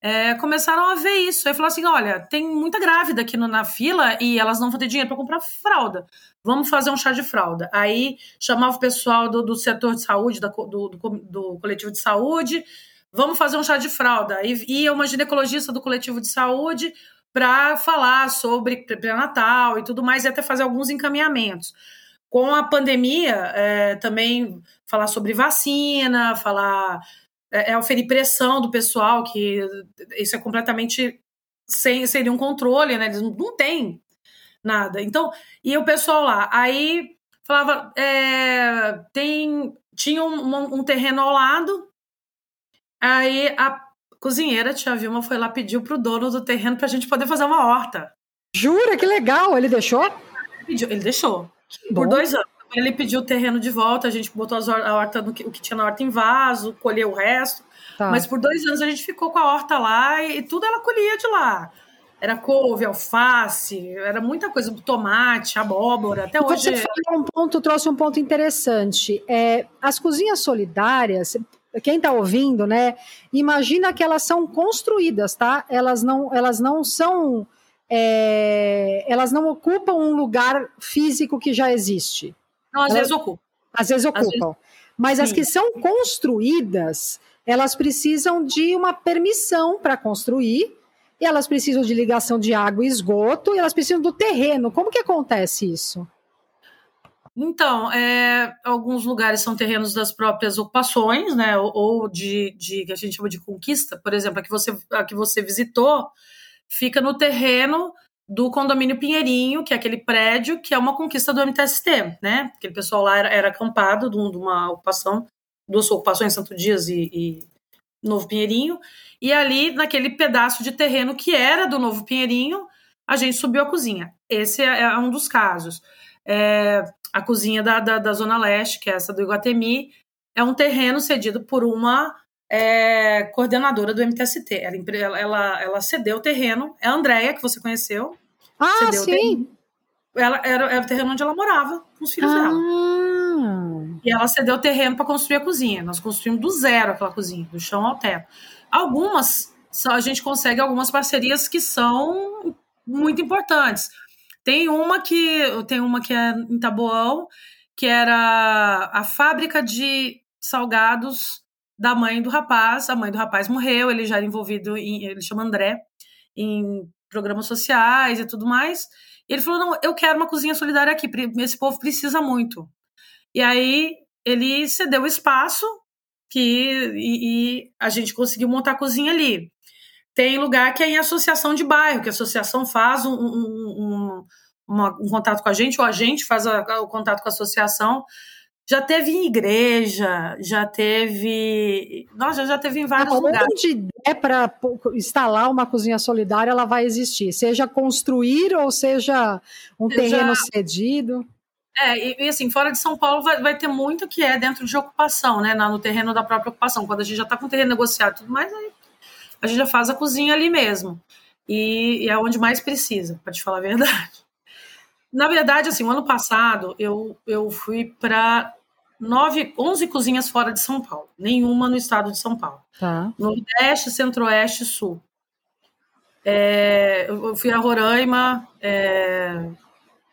B: é, começaram a ver isso. Aí falou assim: olha, tem muita grávida aqui no, na fila e elas não vão ter dinheiro para comprar fralda. Vamos fazer um chá de fralda. Aí chamava o pessoal do, do setor de saúde, da, do, do, do, coletivo de saúde, vamos fazer um chá de fralda. Aí ia uma ginecologista do coletivo de saúde, para falar sobre pré-natal e tudo mais, e até fazer alguns encaminhamentos. Com a pandemia, é, também falar sobre vacina, falar. É, é oferir pressão do pessoal, que isso é completamente sem, sem nenhum controle, né? Eles não, não têm nada. Então, e o pessoal lá, aí falava, é, tem, tinha um, um, terreno ao lado, aí a cozinheira, tia Vilma, foi lá pediu pro dono do terreno pra gente poder fazer uma horta.
A: Jura? Que legal! Ele deixou?
B: Ele deixou. Por dois anos. Ele pediu o terreno de volta, a gente botou a horta, no que, o que tinha na horta em vaso, colheu o resto. Tá. Mas por dois anos a gente ficou com a horta lá e, e tudo ela colhia de lá. Era couve, alface, era muita coisa, tomate, abóbora, até hoje.
A: Você falou um ponto, trouxe um ponto interessante. É, as cozinhas solidárias, quem está ouvindo, né? Imagina que elas são construídas, tá? Elas não, elas não são, é, elas não ocupam um lugar físico que já existe.
B: Não, às elas, vezes ocupam.
A: Às vezes ocupam. Às vezes, Mas sim. as que são construídas, elas precisam de uma permissão para construir. E elas precisam de ligação de água e esgoto, e elas precisam do terreno. Como que acontece isso?
B: Então, é, alguns lugares são terrenos das próprias ocupações, né? Ou, de, de, que a gente chama de conquista, por exemplo, a que você, a que você visitou, fica no terreno do condomínio Pinheirinho, que é aquele prédio que é uma conquista do MTST, né? Aquele pessoal lá era, era acampado de uma ocupação, duas ocupações, Santo Dias e, e Novo Pinheirinho, e ali, naquele pedaço de terreno que era do Novo Pinheirinho, a gente subiu a cozinha. Esse é, é um dos casos. É, a cozinha da, da, da, Zona Leste, que é essa do Iguatemi, é um terreno cedido por uma é, coordenadora do MTST. Ela, ela, ela cedeu o terreno, é a Andréia, que você conheceu.
A: Ah, sim!
B: Ela, era, era o terreno onde ela morava, com os filhos ah. dela. E ela cedeu o terreno para construir a cozinha. Nós construímos do zero aquela cozinha, do chão ao teto. Algumas, a gente consegue algumas parcerias que são muito importantes. Tem uma que tem uma que é em Taboão, que era a fábrica de salgados da mãe do rapaz. A mãe do rapaz morreu, ele já era envolvido em, ele chama André, em programas sociais e tudo mais. E ele falou: "Não, eu quero uma cozinha solidária aqui, esse povo precisa muito". E aí ele cedeu o espaço que e, e a gente conseguiu montar a cozinha ali. Tem lugar que é em associação de bairro, que a associação faz um, um, um, uma, um contato com a gente, ou a gente faz a, o contato com a associação. Já teve em igreja, já teve. Nossa, já teve em vários ah, lugares.
A: Onde é para instalar uma cozinha solidária, ela vai existir. Seja construir ou seja um terreno cedido.
B: É, e, e, assim, fora de São Paulo vai, vai ter muito que é dentro de ocupação, né? No terreno da própria ocupação. Quando a gente já está com o terreno negociado e tudo mais, aí a gente já faz a cozinha ali mesmo. E, e é onde mais precisa, para te falar a verdade. Na verdade, assim, o ano passado eu, eu fui para nove, onze cozinhas fora de São Paulo, nenhuma no estado de São Paulo.
A: Tá.
B: Nordeste, Centro-Oeste Sul. É, eu fui a Roraima, é,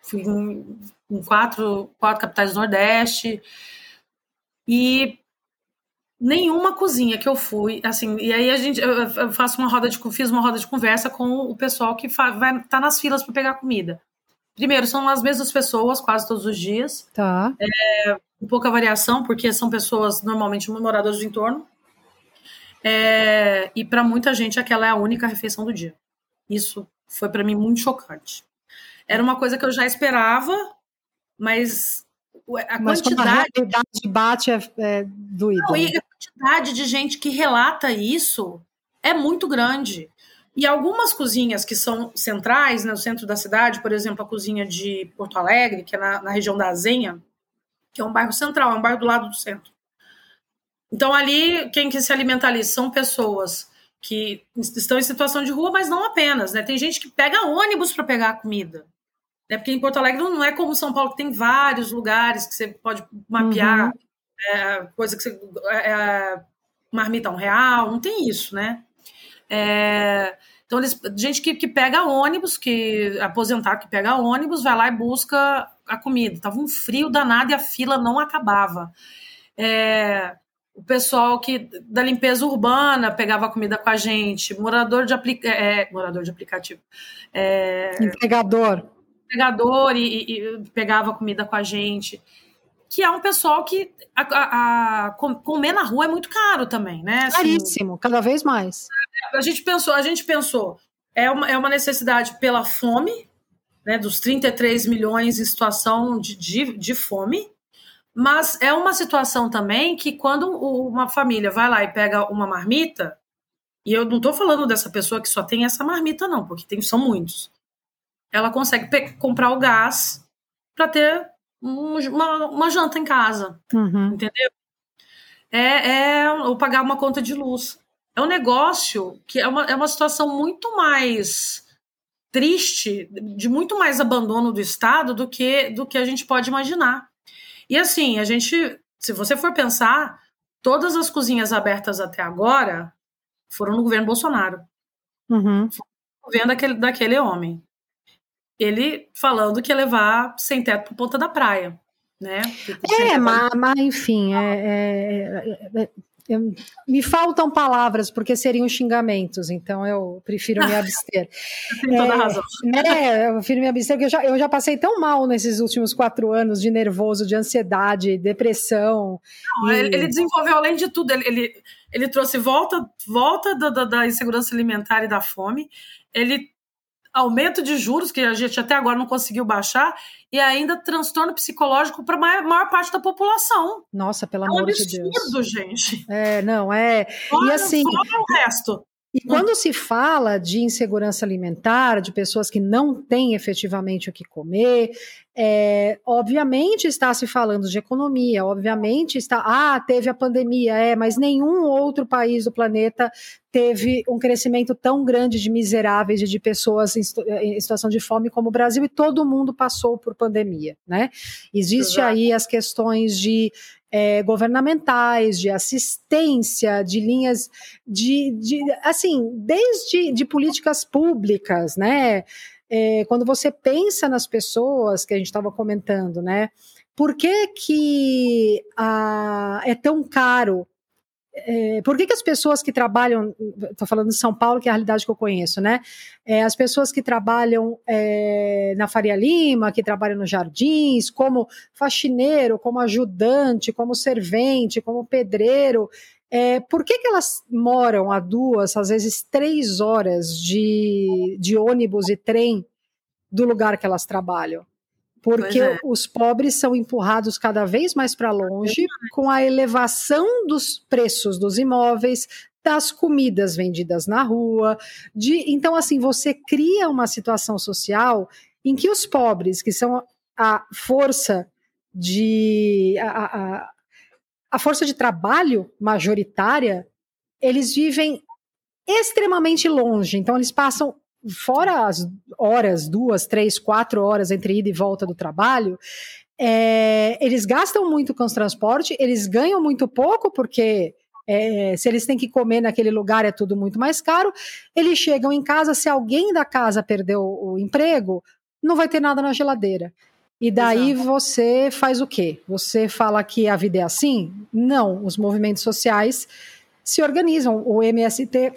B: fui em, em, quatro, quatro capitais do Nordeste, e nenhuma cozinha que eu fui, assim, e aí a gente eu faço uma roda de fiz uma roda de conversa com o pessoal que vai tá nas filas para pegar comida. Primeiro, são as mesmas pessoas quase todos os dias.
A: Tá.
B: É, com pouca variação, porque são pessoas normalmente moradores do entorno. É, e para muita gente aquela é a única refeição do dia. Isso foi para mim muito chocante. Era uma coisa que eu já esperava, mas a mas quantidade. a
A: realidade bate é, é doído. Não,
B: e a quantidade de gente que relata isso é muito grande. E algumas cozinhas que são centrais, né, no centro da cidade, por exemplo, a cozinha de Porto Alegre, que é na, na região da Azenha, que é um bairro central, é um bairro do lado do centro. Então, ali, quem que se alimenta ali são pessoas que estão em situação de rua, mas não apenas, né? Tem gente que pega ônibus para pegar a comida. Né? Porque em Porto Alegre não é como São Paulo, que tem vários lugares que você pode mapear, uhum. é, coisa que você. É, é marmita um real, não tem isso, né? É, então, eles, gente que, que pega ônibus, que aposentar que pega ônibus, vai lá e busca a comida. Tava um frio danado e a fila não acabava. É, o pessoal que da limpeza urbana pegava comida com a gente, morador de, aplica, é, morador de aplicativo. É,
A: Entregador.
B: Entregador e, e, e, pegava comida com a gente que é um pessoal que a, a, a, comer na rua é muito caro também, né?
A: Assim, Caríssimo, cada vez mais.
B: A gente pensou, a gente pensou, é uma, é uma necessidade pela fome, né, dos 33 milhões em situação de, de, de fome, mas é uma situação também que quando uma família vai lá e pega uma marmita, e eu não estou falando dessa pessoa que só tem essa marmita, não, porque tem, são muitos. Ela consegue comprar o gás para ter uma, uma janta em casa,
A: uhum.
B: entendeu? É, é ou pagar uma conta de luz. É um negócio que é uma, é uma situação muito mais triste, de muito mais abandono do Estado do que, do que a gente pode imaginar. E assim, a gente, se você for pensar, todas as cozinhas abertas até agora foram no governo Bolsonaro.
A: Uhum.
B: Foi no governo daquele, daquele homem ele falando que ia levar sem teto para ponta da praia, né?
A: É, mas, mas, enfim, é, é, é, é, me faltam palavras porque seriam xingamentos, então eu prefiro me abster.
B: Tem toda
A: é,
B: razão.
A: É, eu prefiro me abster porque eu já, eu já passei tão mal nesses últimos quatro anos de nervoso, de ansiedade, depressão.
B: Não, e... ele, desenvolveu além de tudo, ele, ele, ele trouxe volta, volta da, da, da insegurança alimentar e da fome. Ele aumento de juros, que a gente até agora não conseguiu baixar, e ainda transtorno psicológico para a maior, maior, parte da população.
A: Nossa, pelo é um amor
B: absurdo,
A: de Deus.
B: gente.
A: É, não, é.
B: Fora,
A: e assim.
B: Fora o resto.
A: E quando se fala de insegurança alimentar, de pessoas que não têm efetivamente o que comer, é, obviamente está se falando de economia, obviamente está. Ah, teve a pandemia, é, mas nenhum outro país do planeta teve um crescimento tão grande de miseráveis e de pessoas em, em situação de fome como o Brasil, e todo mundo passou por pandemia, né? Existe Exato. aí as questões de é, governamentais, de assistência, de linhas de, de assim, desde de políticas públicas, né? É, quando você pensa nas pessoas que a gente estava comentando, né? Por que, que a, é tão caro é, por que, que as pessoas que trabalham, estou falando de São Paulo, que é a realidade que eu conheço, né? É, as pessoas que trabalham é, na Faria Lima, que trabalham nos jardins, como faxineiro, como ajudante, como servente, como pedreiro, é, por que, que elas moram a duas, às vezes três horas de, de ônibus e trem do lugar que elas trabalham? porque é. os pobres são empurrados cada vez mais para longe com a elevação dos preços dos imóveis, das comidas vendidas na rua, de então assim você cria uma situação social em que os pobres, que são a força de a, a, a força de trabalho majoritária, eles vivem extremamente longe, então eles passam fora as horas, duas, três, quatro horas entre ida e volta do trabalho, é, eles gastam muito com os transportes, eles ganham muito pouco, porque é, se eles têm que comer naquele lugar é tudo muito mais caro. Eles chegam em casa, se alguém da casa perdeu o emprego, não vai ter nada na geladeira. E daí Exato. você faz o quê? Você fala que a vida é assim? Não, os movimentos sociais se organizam. O MST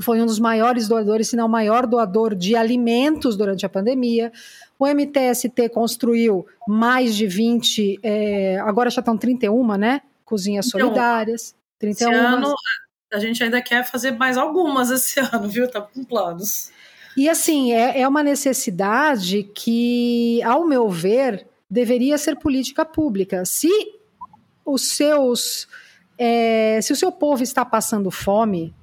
A: foi um dos maiores doadores, se não o maior doador de alimentos durante a pandemia. O MTST construiu mais de 20, é, agora já estão 31, né? Cozinhas então, solidárias. 31.
B: Esse ano a gente ainda quer fazer mais algumas esse ano, viu? Tá com planos.
A: E assim, é, é uma necessidade que, ao meu ver, deveria ser política pública. Se os seus. É, se o seu povo está passando fome,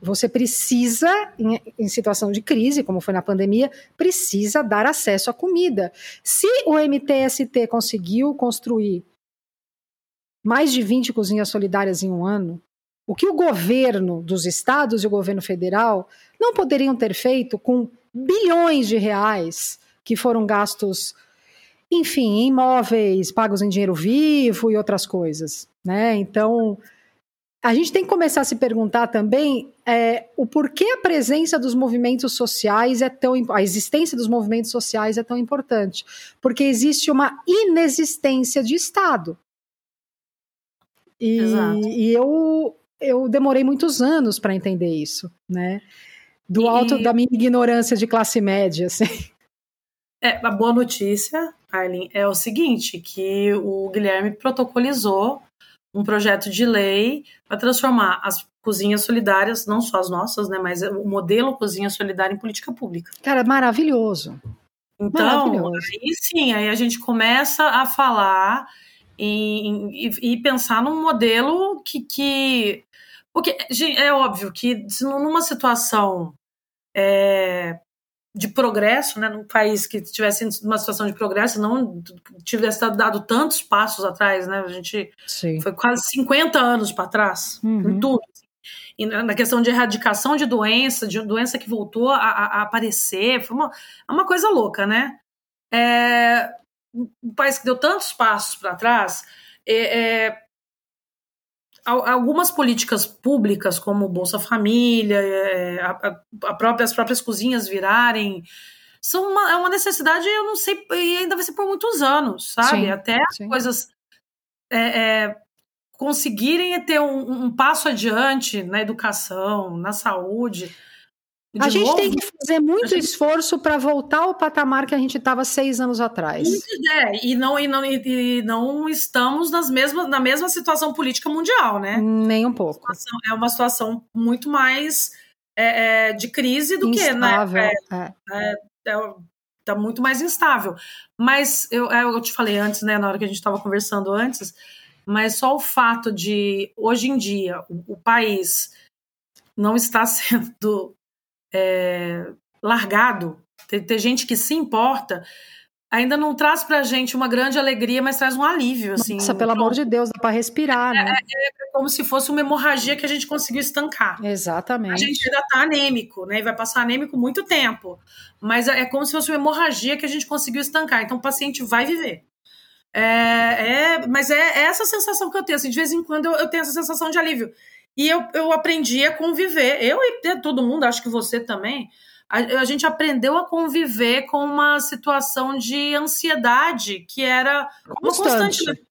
A: você precisa, em, em, situação de crise, como foi na pandemia, precisa dar acesso à comida. Se o MTST conseguiu construir mais de 20 cozinhas solidárias em um ano, o que o governo dos estados e o governo federal não poderiam ter feito com bilhões de reais que foram gastos, enfim, em imóveis pagos em dinheiro vivo e outras coisas, né? Então, a gente tem que começar a se perguntar também é, o porquê a presença dos movimentos sociais é tão a existência dos movimentos sociais é tão importante. Porque existe uma inexistência de Estado. E, e eu eu demorei muitos anos para entender isso né do alto e... da minha ignorância de classe média assim.
B: é, a boa notícia Arlene é o seguinte que o Guilherme protocolizou um projeto de lei para transformar as cozinhas solidárias, não só as nossas, né, mas o modelo cozinha solidária em política pública.
A: Cara, maravilhoso.
B: Então, maravilhoso. aí sim, aí a gente começa a falar e, e, pensar num modelo que, que porque é óbvio que numa situação é, de progresso, né, num país que tivesse uma situação de progresso, não tivesse dado tantos passos atrás, né, a gente Sim. foi quase 50 anos para trás, uhum. em tudo. E na questão de erradicação de doença, de doença que voltou a, a aparecer, foi uma, é uma coisa louca, né? É, um país que deu tantos passos para trás, é, é, algumas políticas públicas, como Bolsa Família, é, a, a própria, as próprias cozinhas virarem, são uma, é uma necessidade, eu não sei, e ainda vai ser por muitos anos, sabe? Sim, Até sim. coisas é, é, conseguirem ter um, um, passo adiante na educação, na saúde
A: a gente novo, tem que fazer muito gente... esforço para voltar ao patamar que a gente estava seis anos atrás.
B: É, e não, e não, e não estamos nas mesmas, na mesma situação política mundial, né?
A: Nem um pouco.
B: É uma situação muito mais é, é, de crise do instável, que, né? É, é, é, tá muito mais instável. Mas eu, é, eu te falei antes, né, na hora que a gente estava conversando antes, mas só o fato de, hoje em dia, o, o país não está sendo é, largado. Tem, tem, gente que se importa, ainda não traz pra gente uma grande alegria, mas traz um alívio, assim.
A: Nossa, pelo amor de Deus, dá pra respirar, né?
B: É, é, como se fosse uma hemorragia que a gente conseguiu estancar.
A: Exatamente.
B: A gente ainda tá anêmico, né? E vai passar anêmico muito tempo. Mas é como se fosse uma hemorragia que a gente conseguiu estancar. Então o paciente vai viver. É, é, mas é, é, essa sensação que eu tenho. Assim, de vez em quando eu, eu, tenho essa sensação de alívio. E eu, eu aprendi a conviver. Eu e todo mundo, acho que você também a, a gente aprendeu a conviver com uma situação de ansiedade que era constante. uma constante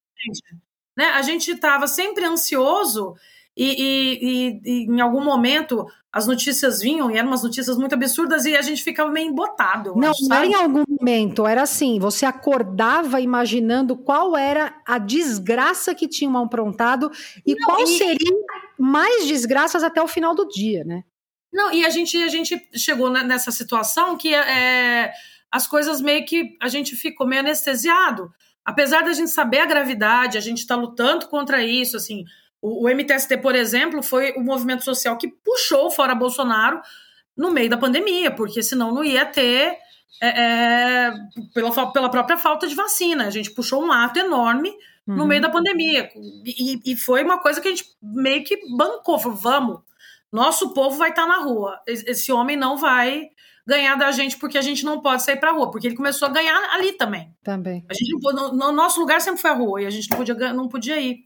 B: né? A gente estava sempre ansioso e, e, e, e, em algum momento as notícias vinham e eram umas notícias muito absurdas e a gente ficava meio embotado.
A: Não, acho, não em algum momento, era assim, você acordava imaginando qual era a desgraça que tinham aprontado e não, qual seria mais desgraças até o final do dia, né?
B: Não, e a gente, a gente chegou nessa situação que é, as coisas meio que a gente ficou meio anestesiado. Apesar da gente saber a gravidade, a gente está lutando contra isso, assim. O, o, MTST, por exemplo, foi o movimento social que puxou fora Bolsonaro no meio da pandemia, porque senão não ia ter é, é, pela, pela própria falta de vacina. A gente puxou um ato enorme uhum. no meio da pandemia. E, e, foi uma coisa que a gente meio que bancou, falou, vamos, nosso povo vai estar tá na rua. Esse homem não vai ganhar da gente porque a gente não pode sair para rua, porque ele começou a ganhar ali também.
A: Também.
B: A gente no, no, nosso lugar sempre foi a rua e a gente não podia, não podia ir.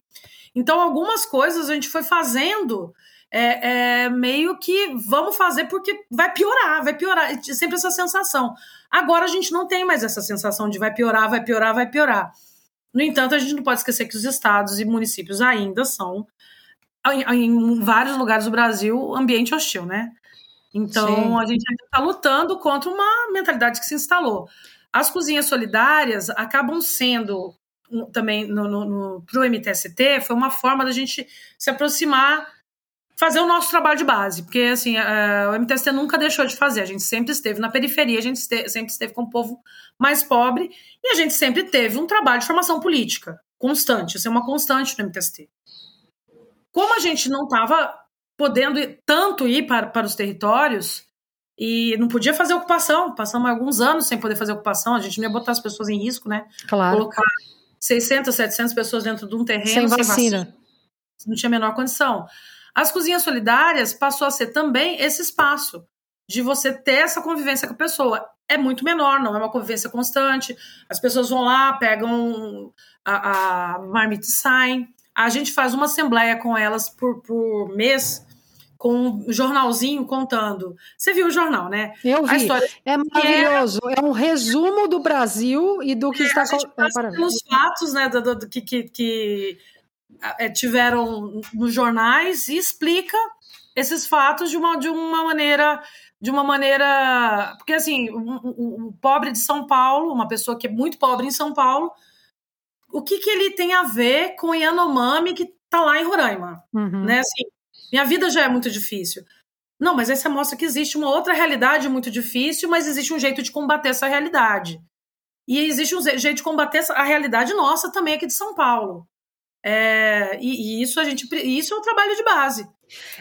B: Então algumas coisas a gente foi fazendo é, é, meio que vamos fazer porque vai piorar, vai piorar. Sempre essa sensação. Agora a gente não tem mais essa sensação de vai piorar, vai piorar, vai piorar. No entanto, a gente não pode esquecer que os estados e municípios ainda são em, vários lugares do Brasil, ambiente hostil, né? Então, Sim. a gente ainda está lutando contra uma mentalidade que se instalou. As cozinhas solidárias acabam sendo também no, no, no, para o MTST, foi uma forma da gente se aproximar, fazer o nosso trabalho de base, porque assim, a, o MTST nunca deixou de fazer, a gente sempre esteve na periferia, a gente este, sempre esteve com o povo mais pobre, e a gente sempre teve um trabalho de formação política constante, isso é uma constante no MTST. Como a gente não estava podendo tanto ir para, para os territórios e não podia fazer ocupação, passamos alguns anos sem poder fazer ocupação, a gente não ia botar as pessoas em risco, né?
A: Claro.
B: Colocar 600, 700 pessoas dentro de um terreno
A: sem vacina. Sem vacina.
B: Não tinha a menor condição. As cozinhas solidárias passou a ser também esse espaço de você ter essa convivência com a pessoa. É muito menor, não é uma convivência constante. As pessoas vão lá, pegam a, a marmita e saem a gente faz uma assembleia com elas por, por mês com um jornalzinho contando. Você viu o jornal, né?
A: Eu vi. é maravilhoso. É... é... um resumo do Brasil e do que é, está
B: acontecendo. pelos fatos, né, do, do, do que, que, que é, tiveram nos jornais e explica esses fatos de uma, de uma maneira de uma maneira porque assim o, o, o pobre de São Paulo uma pessoa que é muito pobre em São Paulo o que, que ele tem a ver com Yanomami que tá lá em Roraima, uhum. né? Assim, minha vida já é muito difícil. Não, mas você mostra que existe uma outra realidade muito difícil, mas existe um jeito de combater essa realidade. E existe um jeito de combater a realidade nossa também aqui de São Paulo. É, e, e, isso a gente isso é o trabalho de base.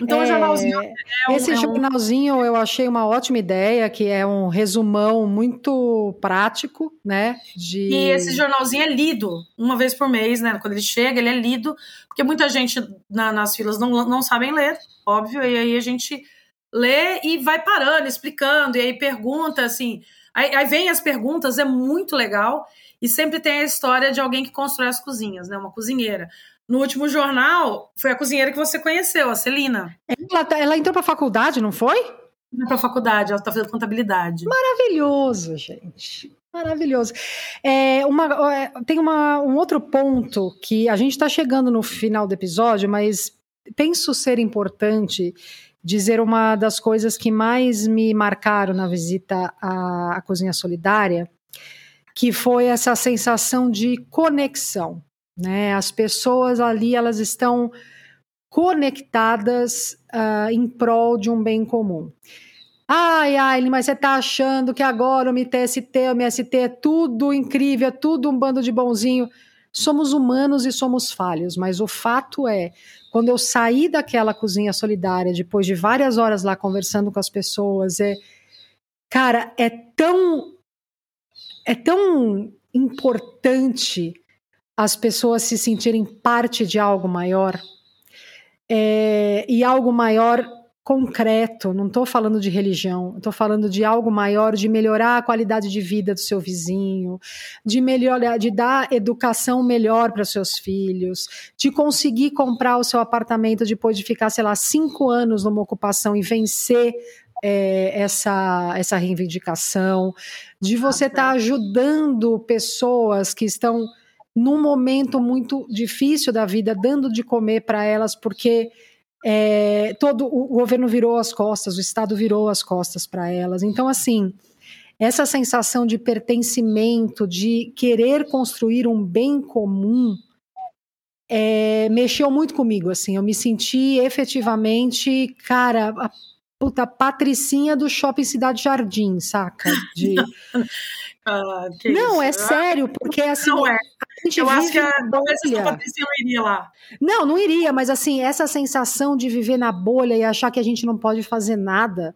B: Então, é, o jornalzinho. É
A: um, esse é um... jornalzinho eu achei uma ótima ideia, que é um resumão muito prático, né? De...
B: E esse jornalzinho é lido uma vez por mês, né? Quando ele chega, ele é lido, porque muita gente na, nas filas não, não sabem ler, óbvio, e aí a gente lê e vai parando, explicando, e aí pergunta assim. Aí, aí vem as perguntas, é muito legal. E sempre tem a história de alguém que constrói as cozinhas, né? Uma cozinheira. No último jornal, foi a cozinheira que você conheceu, a Celina.
A: Ela, tá, ela entrou para a faculdade, não foi?
B: Entrou para a faculdade, ela está fazendo contabilidade.
A: Maravilhoso, gente. Maravilhoso. É, uma, é, tem uma, um outro ponto que a gente está chegando no final do episódio, mas penso ser importante dizer uma das coisas que mais me marcaram na visita à, à Cozinha Solidária, que foi essa sensação de conexão. Né? As pessoas ali elas estão conectadas uh, em prol de um bem comum. Ai, ai, mas você está achando que agora o MTST, o MST é tudo incrível, é tudo um bando de bonzinho. somos humanos e somos falhos, mas o fato é, quando eu saí daquela cozinha solidária, depois de várias horas lá conversando com as pessoas, é, cara, é tão, é tão importante as pessoas se sentirem parte de algo maior. É, e algo maior concreto, não estou falando de religião, estou falando de algo maior, de melhorar a qualidade de vida do seu vizinho, de melhorar, de dar educação melhor para seus filhos, de conseguir comprar o seu apartamento depois de ficar, sei lá, cinco anos numa ocupação e vencer é, essa, essa reivindicação, de você estar tá ajudando pessoas que estão num momento muito difícil da vida, dando de comer para elas, porque é, todo o governo virou as costas, o Estado virou as costas para elas. Então, assim, essa sensação de pertencimento, de querer construir um bem comum, é, mexeu muito comigo. Assim, eu me senti efetivamente, cara, puta patricinha do shopping Cidade Jardim, saca? De...
B: Ah,
A: não, é sério, porque assim.
B: Não é. Eu acho que a Patrícia não iria lá.
A: Não, não iria, mas assim, essa sensação de viver na bolha e achar que a gente não pode fazer nada.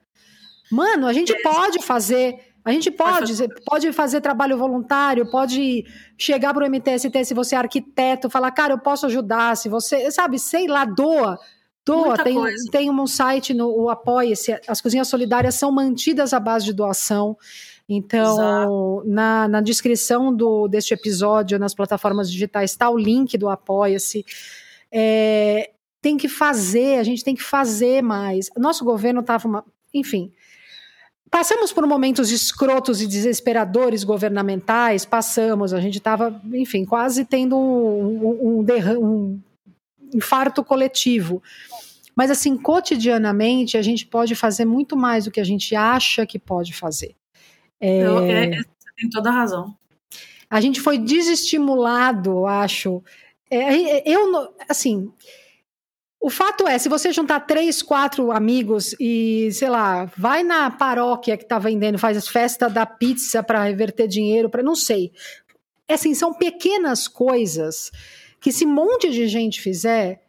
A: Mano, a gente é. pode fazer. A gente pode, pode fazer trabalho voluntário, pode chegar para o MTST se você é arquiteto, falar, cara, eu posso ajudar, se você, sabe, sei lá, doa. Doa, tem, tem um site no Apoia-se, as cozinhas solidárias são mantidas à base de doação. Então, na, na descrição do, deste episódio, nas plataformas digitais, está o link do Apoia-se. É, tem que fazer, a gente tem que fazer mais. Nosso governo estava. Enfim. Passamos por momentos escrotos e desesperadores governamentais, passamos, a gente estava, enfim, quase tendo um, um, um, um infarto coletivo. Mas, assim, cotidianamente, a gente pode fazer muito mais do que a gente acha que pode fazer.
B: É, eu, é, você tem toda a razão.
A: A gente foi desestimulado, acho. É, eu, assim, o fato é, se você juntar três, quatro amigos e, sei lá, vai na paróquia que está vendendo, faz festa da pizza para reverter dinheiro, para não sei. É assim, são pequenas coisas que se um monte de gente fizer,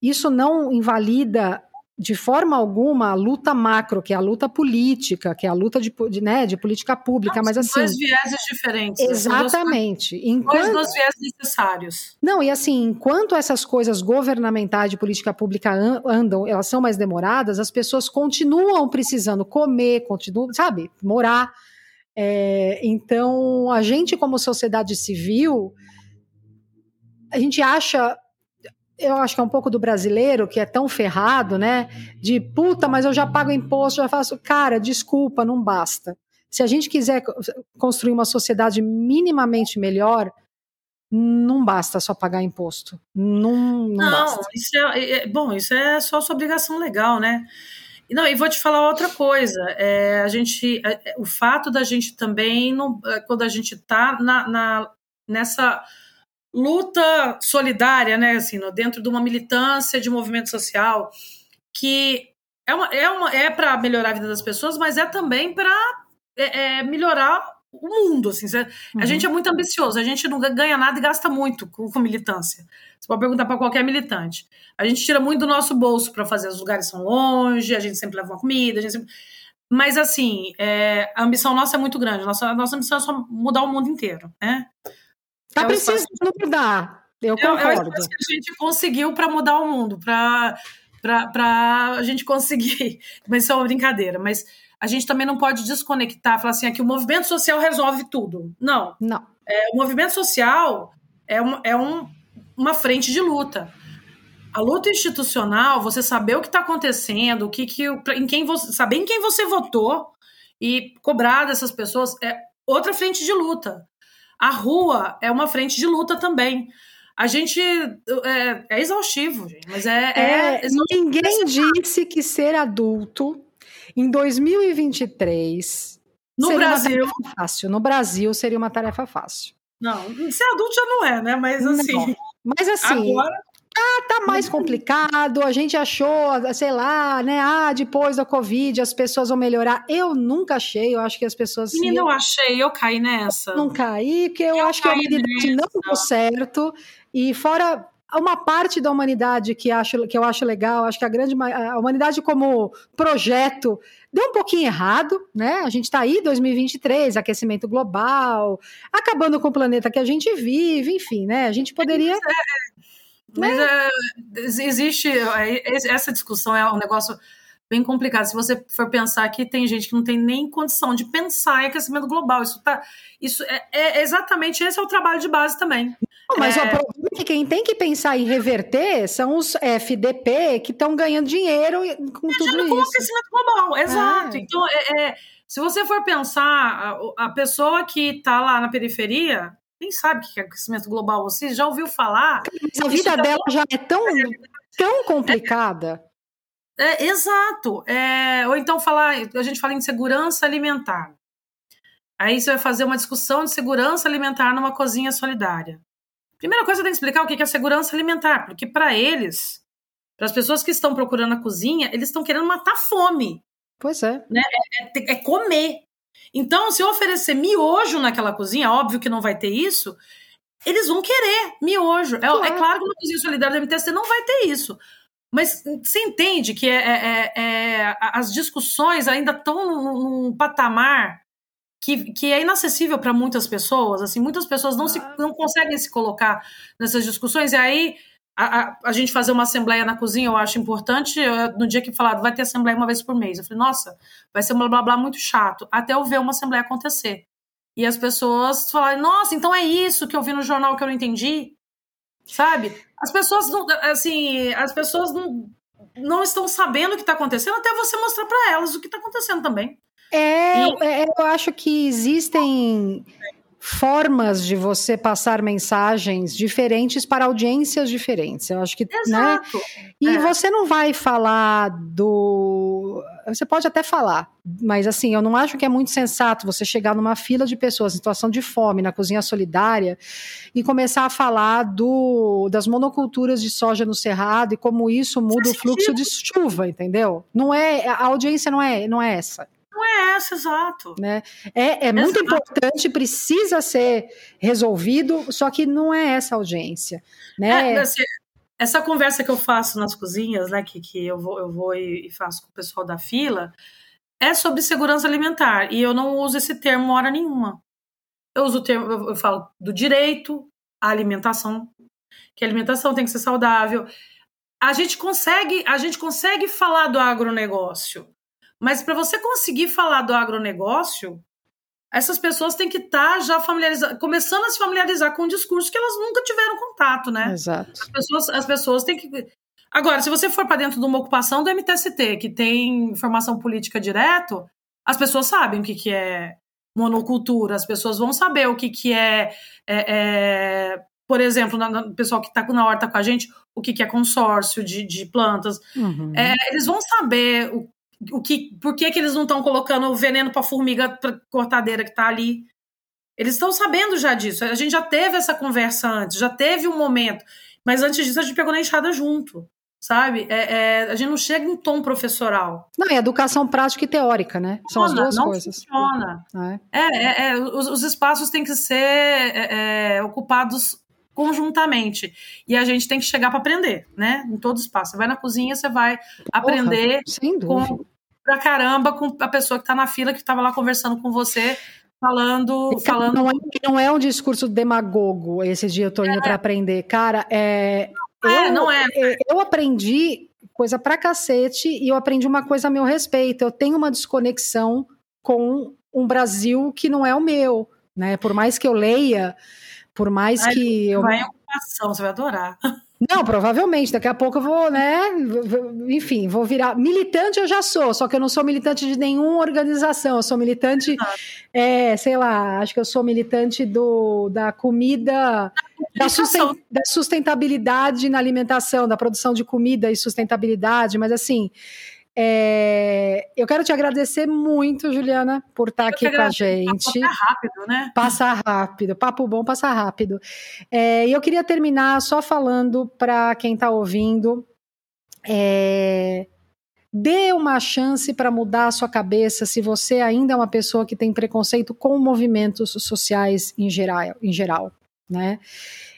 A: isso não invalida de forma alguma a luta macro, que é a luta política, que é a luta de, de, né, de política pública, não, mas assim...
B: dois vieses diferentes.
A: Né? Exatamente.
B: Dois, enquanto, dois vieses necessários.
A: Não, e assim, enquanto essas coisas governamentais de política pública andam, elas são mais demoradas, as pessoas continuam precisando comer, continuam, sabe, morar. É, então, a gente como sociedade civil, a gente acha eu acho que é um pouco do brasileiro que é tão ferrado, né? De puta, mas eu já pago imposto, já faço. Cara, desculpa, não basta. Se a gente quiser construir uma sociedade minimamente melhor, não basta só pagar imposto. Não, não, não basta.
B: Isso é, é, é, bom, isso é só sua obrigação legal, né? Não, e vou te falar outra coisa. É, a gente, é, o fato da gente também, não, quando a gente está na, na, nessa luta solidária, né, assim, dentro de uma militância de movimento social que é uma, é, uma, é para melhorar a vida das pessoas, mas é também para é, é, melhorar o mundo, assim. A gente é muito ambicioso, a gente não ganha nada e gasta muito com, com militância. Você pode perguntar para qualquer militante. A gente tira muito do nosso bolso para fazer, os lugares são longe, a gente sempre leva uma comida, a gente sempre... Mas, assim, é, a ambição nossa é muito grande. Nossa, a nossa ambição é só mudar o mundo inteiro, né?
A: Tá é precisando mudar. Eu concordo. É, é o
B: que a gente conseguiu para mudar o mundo, para a gente conseguir. Mas isso é uma brincadeira. Mas a gente também não pode desconectar, falar assim, aqui o movimento social resolve tudo. Não.
A: Não.
B: É, o movimento social é, um, é um, uma frente de luta. A luta institucional, você saber o que está acontecendo, o que, que em quem você, saber em quem você votou e cobrar dessas pessoas é outra frente de luta. A rua é uma frente de luta também. A gente é, é exaustivo, gente, mas é. é,
A: é ninguém disse que ser adulto em 2023
B: no seria Brasil
A: uma tarefa fácil. No Brasil seria uma tarefa fácil.
B: Não, ser adulto já não é, né? Mas assim. Não.
A: Mas assim.
B: Agora...
A: Ah, tá mais complicado. A gente achou, sei lá, né? Ah, depois da Covid as pessoas vão melhorar. Eu nunca achei. Eu acho que as pessoas.
B: Menina, eu achei. Eu caí nessa.
A: Não caí, porque eu, eu acho que a humanidade nessa. não deu certo. E fora uma parte da humanidade que, acho, que eu acho legal, acho que a grande a humanidade como projeto deu um pouquinho errado, né? A gente está aí 2023, aquecimento global, acabando com o planeta que a gente vive, enfim, né? A gente poderia.
B: Mas né? é, existe é, essa discussão é um negócio bem complicado. Se você for pensar que tem gente que não tem nem condição de pensar em aquecimento global, isso tá, isso é, é exatamente esse é o trabalho de base também.
A: Não, mas é... o problema é que quem tem que pensar em reverter são os FDP que estão ganhando dinheiro com tudo com isso. Com
B: aquecimento global, exato. É. Então, é, é, se você for pensar, a, a pessoa que está lá na periferia, quem sabe o que é aquecimento global? Você já ouviu falar?
A: Mas a vida dela já é tão, tão complicada.
B: É, exato. É, ou então falar, a gente fala em segurança alimentar. Aí você vai fazer uma discussão de segurança alimentar numa cozinha solidária. Primeira coisa, tem que explicar o que é segurança alimentar, porque para eles, para as pessoas que estão procurando a cozinha, eles estão querendo matar fome.
A: Pois é.
B: Né? É, é, é, comer. Então, se eu oferecer miojo naquela cozinha, óbvio que não vai ter isso, eles vão querer miojo. É, claro. é claro que uma cozinha solidária da MTST não vai ter isso. Mas você entende que é, é, é, é as discussões ainda estão num, num, patamar que, que é inacessível para muitas pessoas. Assim, muitas pessoas não, se, não conseguem se colocar nessas discussões. E aí a, a, a, gente fazer uma assembleia na cozinha, eu acho importante. Eu, no dia que falaram, vai ter assembleia uma vez por mês. Eu falei, nossa, vai ser um blá blá blá muito chato. Até eu ver uma assembleia acontecer. E as pessoas falarem, nossa, então é isso que eu vi no jornal que eu não entendi sabe? As pessoas não, assim, as pessoas não, não estão sabendo o que está acontecendo até você mostrar para elas o que está acontecendo também.
A: É, e... É, eu acho que existem formas de você passar mensagens diferentes para audiências diferentes. Eu acho que, né? Exato. né? E é. você não vai falar do você pode até falar, mas assim, eu não acho que é muito sensato você chegar numa fila de pessoas em situação de fome na cozinha solidária e começar a falar do das monoculturas de soja no cerrado e como isso muda o fluxo de chuva, entendeu? Não é a audiência não é não é essa.
B: Não é essa, exato.
A: Né? É, é muito importante, precisa ser resolvido, só que não é essa audiência. Né?
B: É, assim, essa conversa que eu faço nas cozinhas, né, que, que eu vou, eu vou e faço com o pessoal da fila, é sobre segurança alimentar. E eu não uso esse termo hora nenhuma. Eu uso o termo, eu, eu falo do direito à alimentação, que a alimentação tem que ser saudável. A gente consegue, a gente consegue falar do agronegócio, mas para você conseguir falar do agronegócio, essas pessoas têm que estar tá já familiarizadas, começando a se familiarizar com um discurso que elas nunca tiveram contato, né?
A: Exato.
B: As pessoas, as pessoas têm que. Agora, se você for para dentro de uma ocupação do MTST, que tem formação política direto, as pessoas sabem o que, que é monocultura, as pessoas vão saber o que, que é, é, é por exemplo, o pessoal que está na horta com a gente, o que, que é consórcio de, de plantas. Uhum. É, eles vão saber o, o que, por que, que eles não estão colocando veneno para formiga pra cortadeira que está ali? Eles estão sabendo já disso. A gente já teve essa conversa antes, já teve um momento. Mas antes disso, a gente pegou na enxada junto, sabe? É, é, a gente não chega em tom professoral.
A: Não, é educação prática e teórica, né? São as duas
B: não
A: coisas.
B: Funciona. É, é, é, é os, os, espaços têm que ser é, é, ocupados conjuntamente. E a gente tem que chegar para aprender, né? Em todo espaço. Você vai na cozinha, você vai aprender Porra, com, pra caramba com a pessoa que está na fila, que estava lá conversando com você, falando. falando...
A: Não, é, não é um discurso demagogo esse dia eu tô indo é. para aprender. Cara, é.
B: Não é, eu, não é.
A: Eu aprendi coisa pra cacete e eu aprendi uma coisa a meu respeito. Eu tenho uma desconexão com um Brasil que não é o meu, né? Por mais que eu leia, por mais Ai, que eu.
B: Vai em ocupação, você vai adorar.
A: Não, provavelmente. Daqui a pouco eu vou, né? Enfim, vou virar. Militante eu já sou, só que eu não sou militante de nenhuma organização. Eu sou militante, é, sei lá, acho que eu sou militante do, da comida, da, susten, da sustentabilidade na alimentação, da produção de comida e sustentabilidade, mas assim. É, eu quero te agradecer muito, Juliana, por estar aqui com a gente.
B: Passa rápido, né?
A: Passa rápido, papo bom, passa rápido. É, e eu queria terminar só falando para quem está ouvindo. É, dê uma chance para mudar a sua cabeça se você ainda é uma pessoa que tem preconceito com movimentos sociais em geral. Em geral né?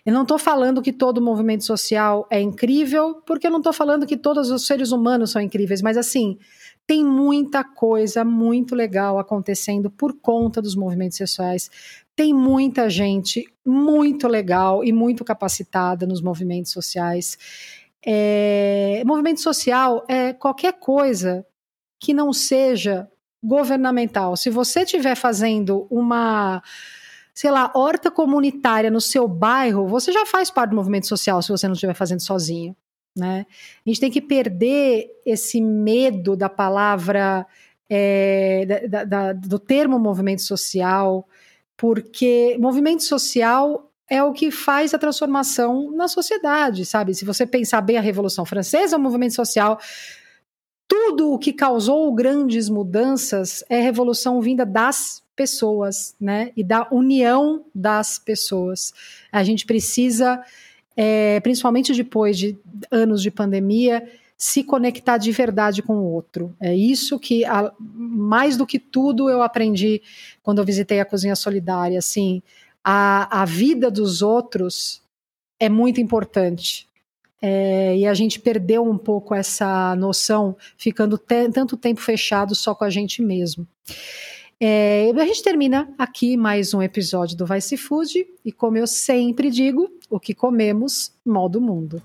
A: Eu não estou falando que todo movimento social é incrível, porque eu não estou falando que todos os seres humanos são incríveis, mas assim, tem muita coisa muito legal acontecendo por conta dos movimentos sociais. Tem muita gente muito legal e muito capacitada nos movimentos sociais. É, movimento social é qualquer coisa que não seja governamental. Se você estiver fazendo uma sei lá, horta comunitária no seu bairro, você já faz parte do movimento social se você não estiver fazendo sozinho. Né? A gente tem que perder esse medo da palavra, é, da, da, do termo movimento social, porque movimento social é o que faz a transformação na sociedade, sabe? Se você pensar bem a Revolução Francesa, o movimento social, tudo o que causou grandes mudanças é revolução vinda das pessoas, né? E da união das pessoas. A gente precisa, é, principalmente depois de anos de pandemia, se conectar de verdade com o outro. É isso que, mais do que tudo, eu aprendi quando eu visitei a Cozinha Solidária. Assim, a, a vida dos outros é muito importante. É, e a gente perdeu um pouco essa noção, ficando tanto tempo fechado só com a gente mesmo. É, a gente termina aqui mais um episódio do Vice Food e como eu sempre digo, o que comemos, modo mundo.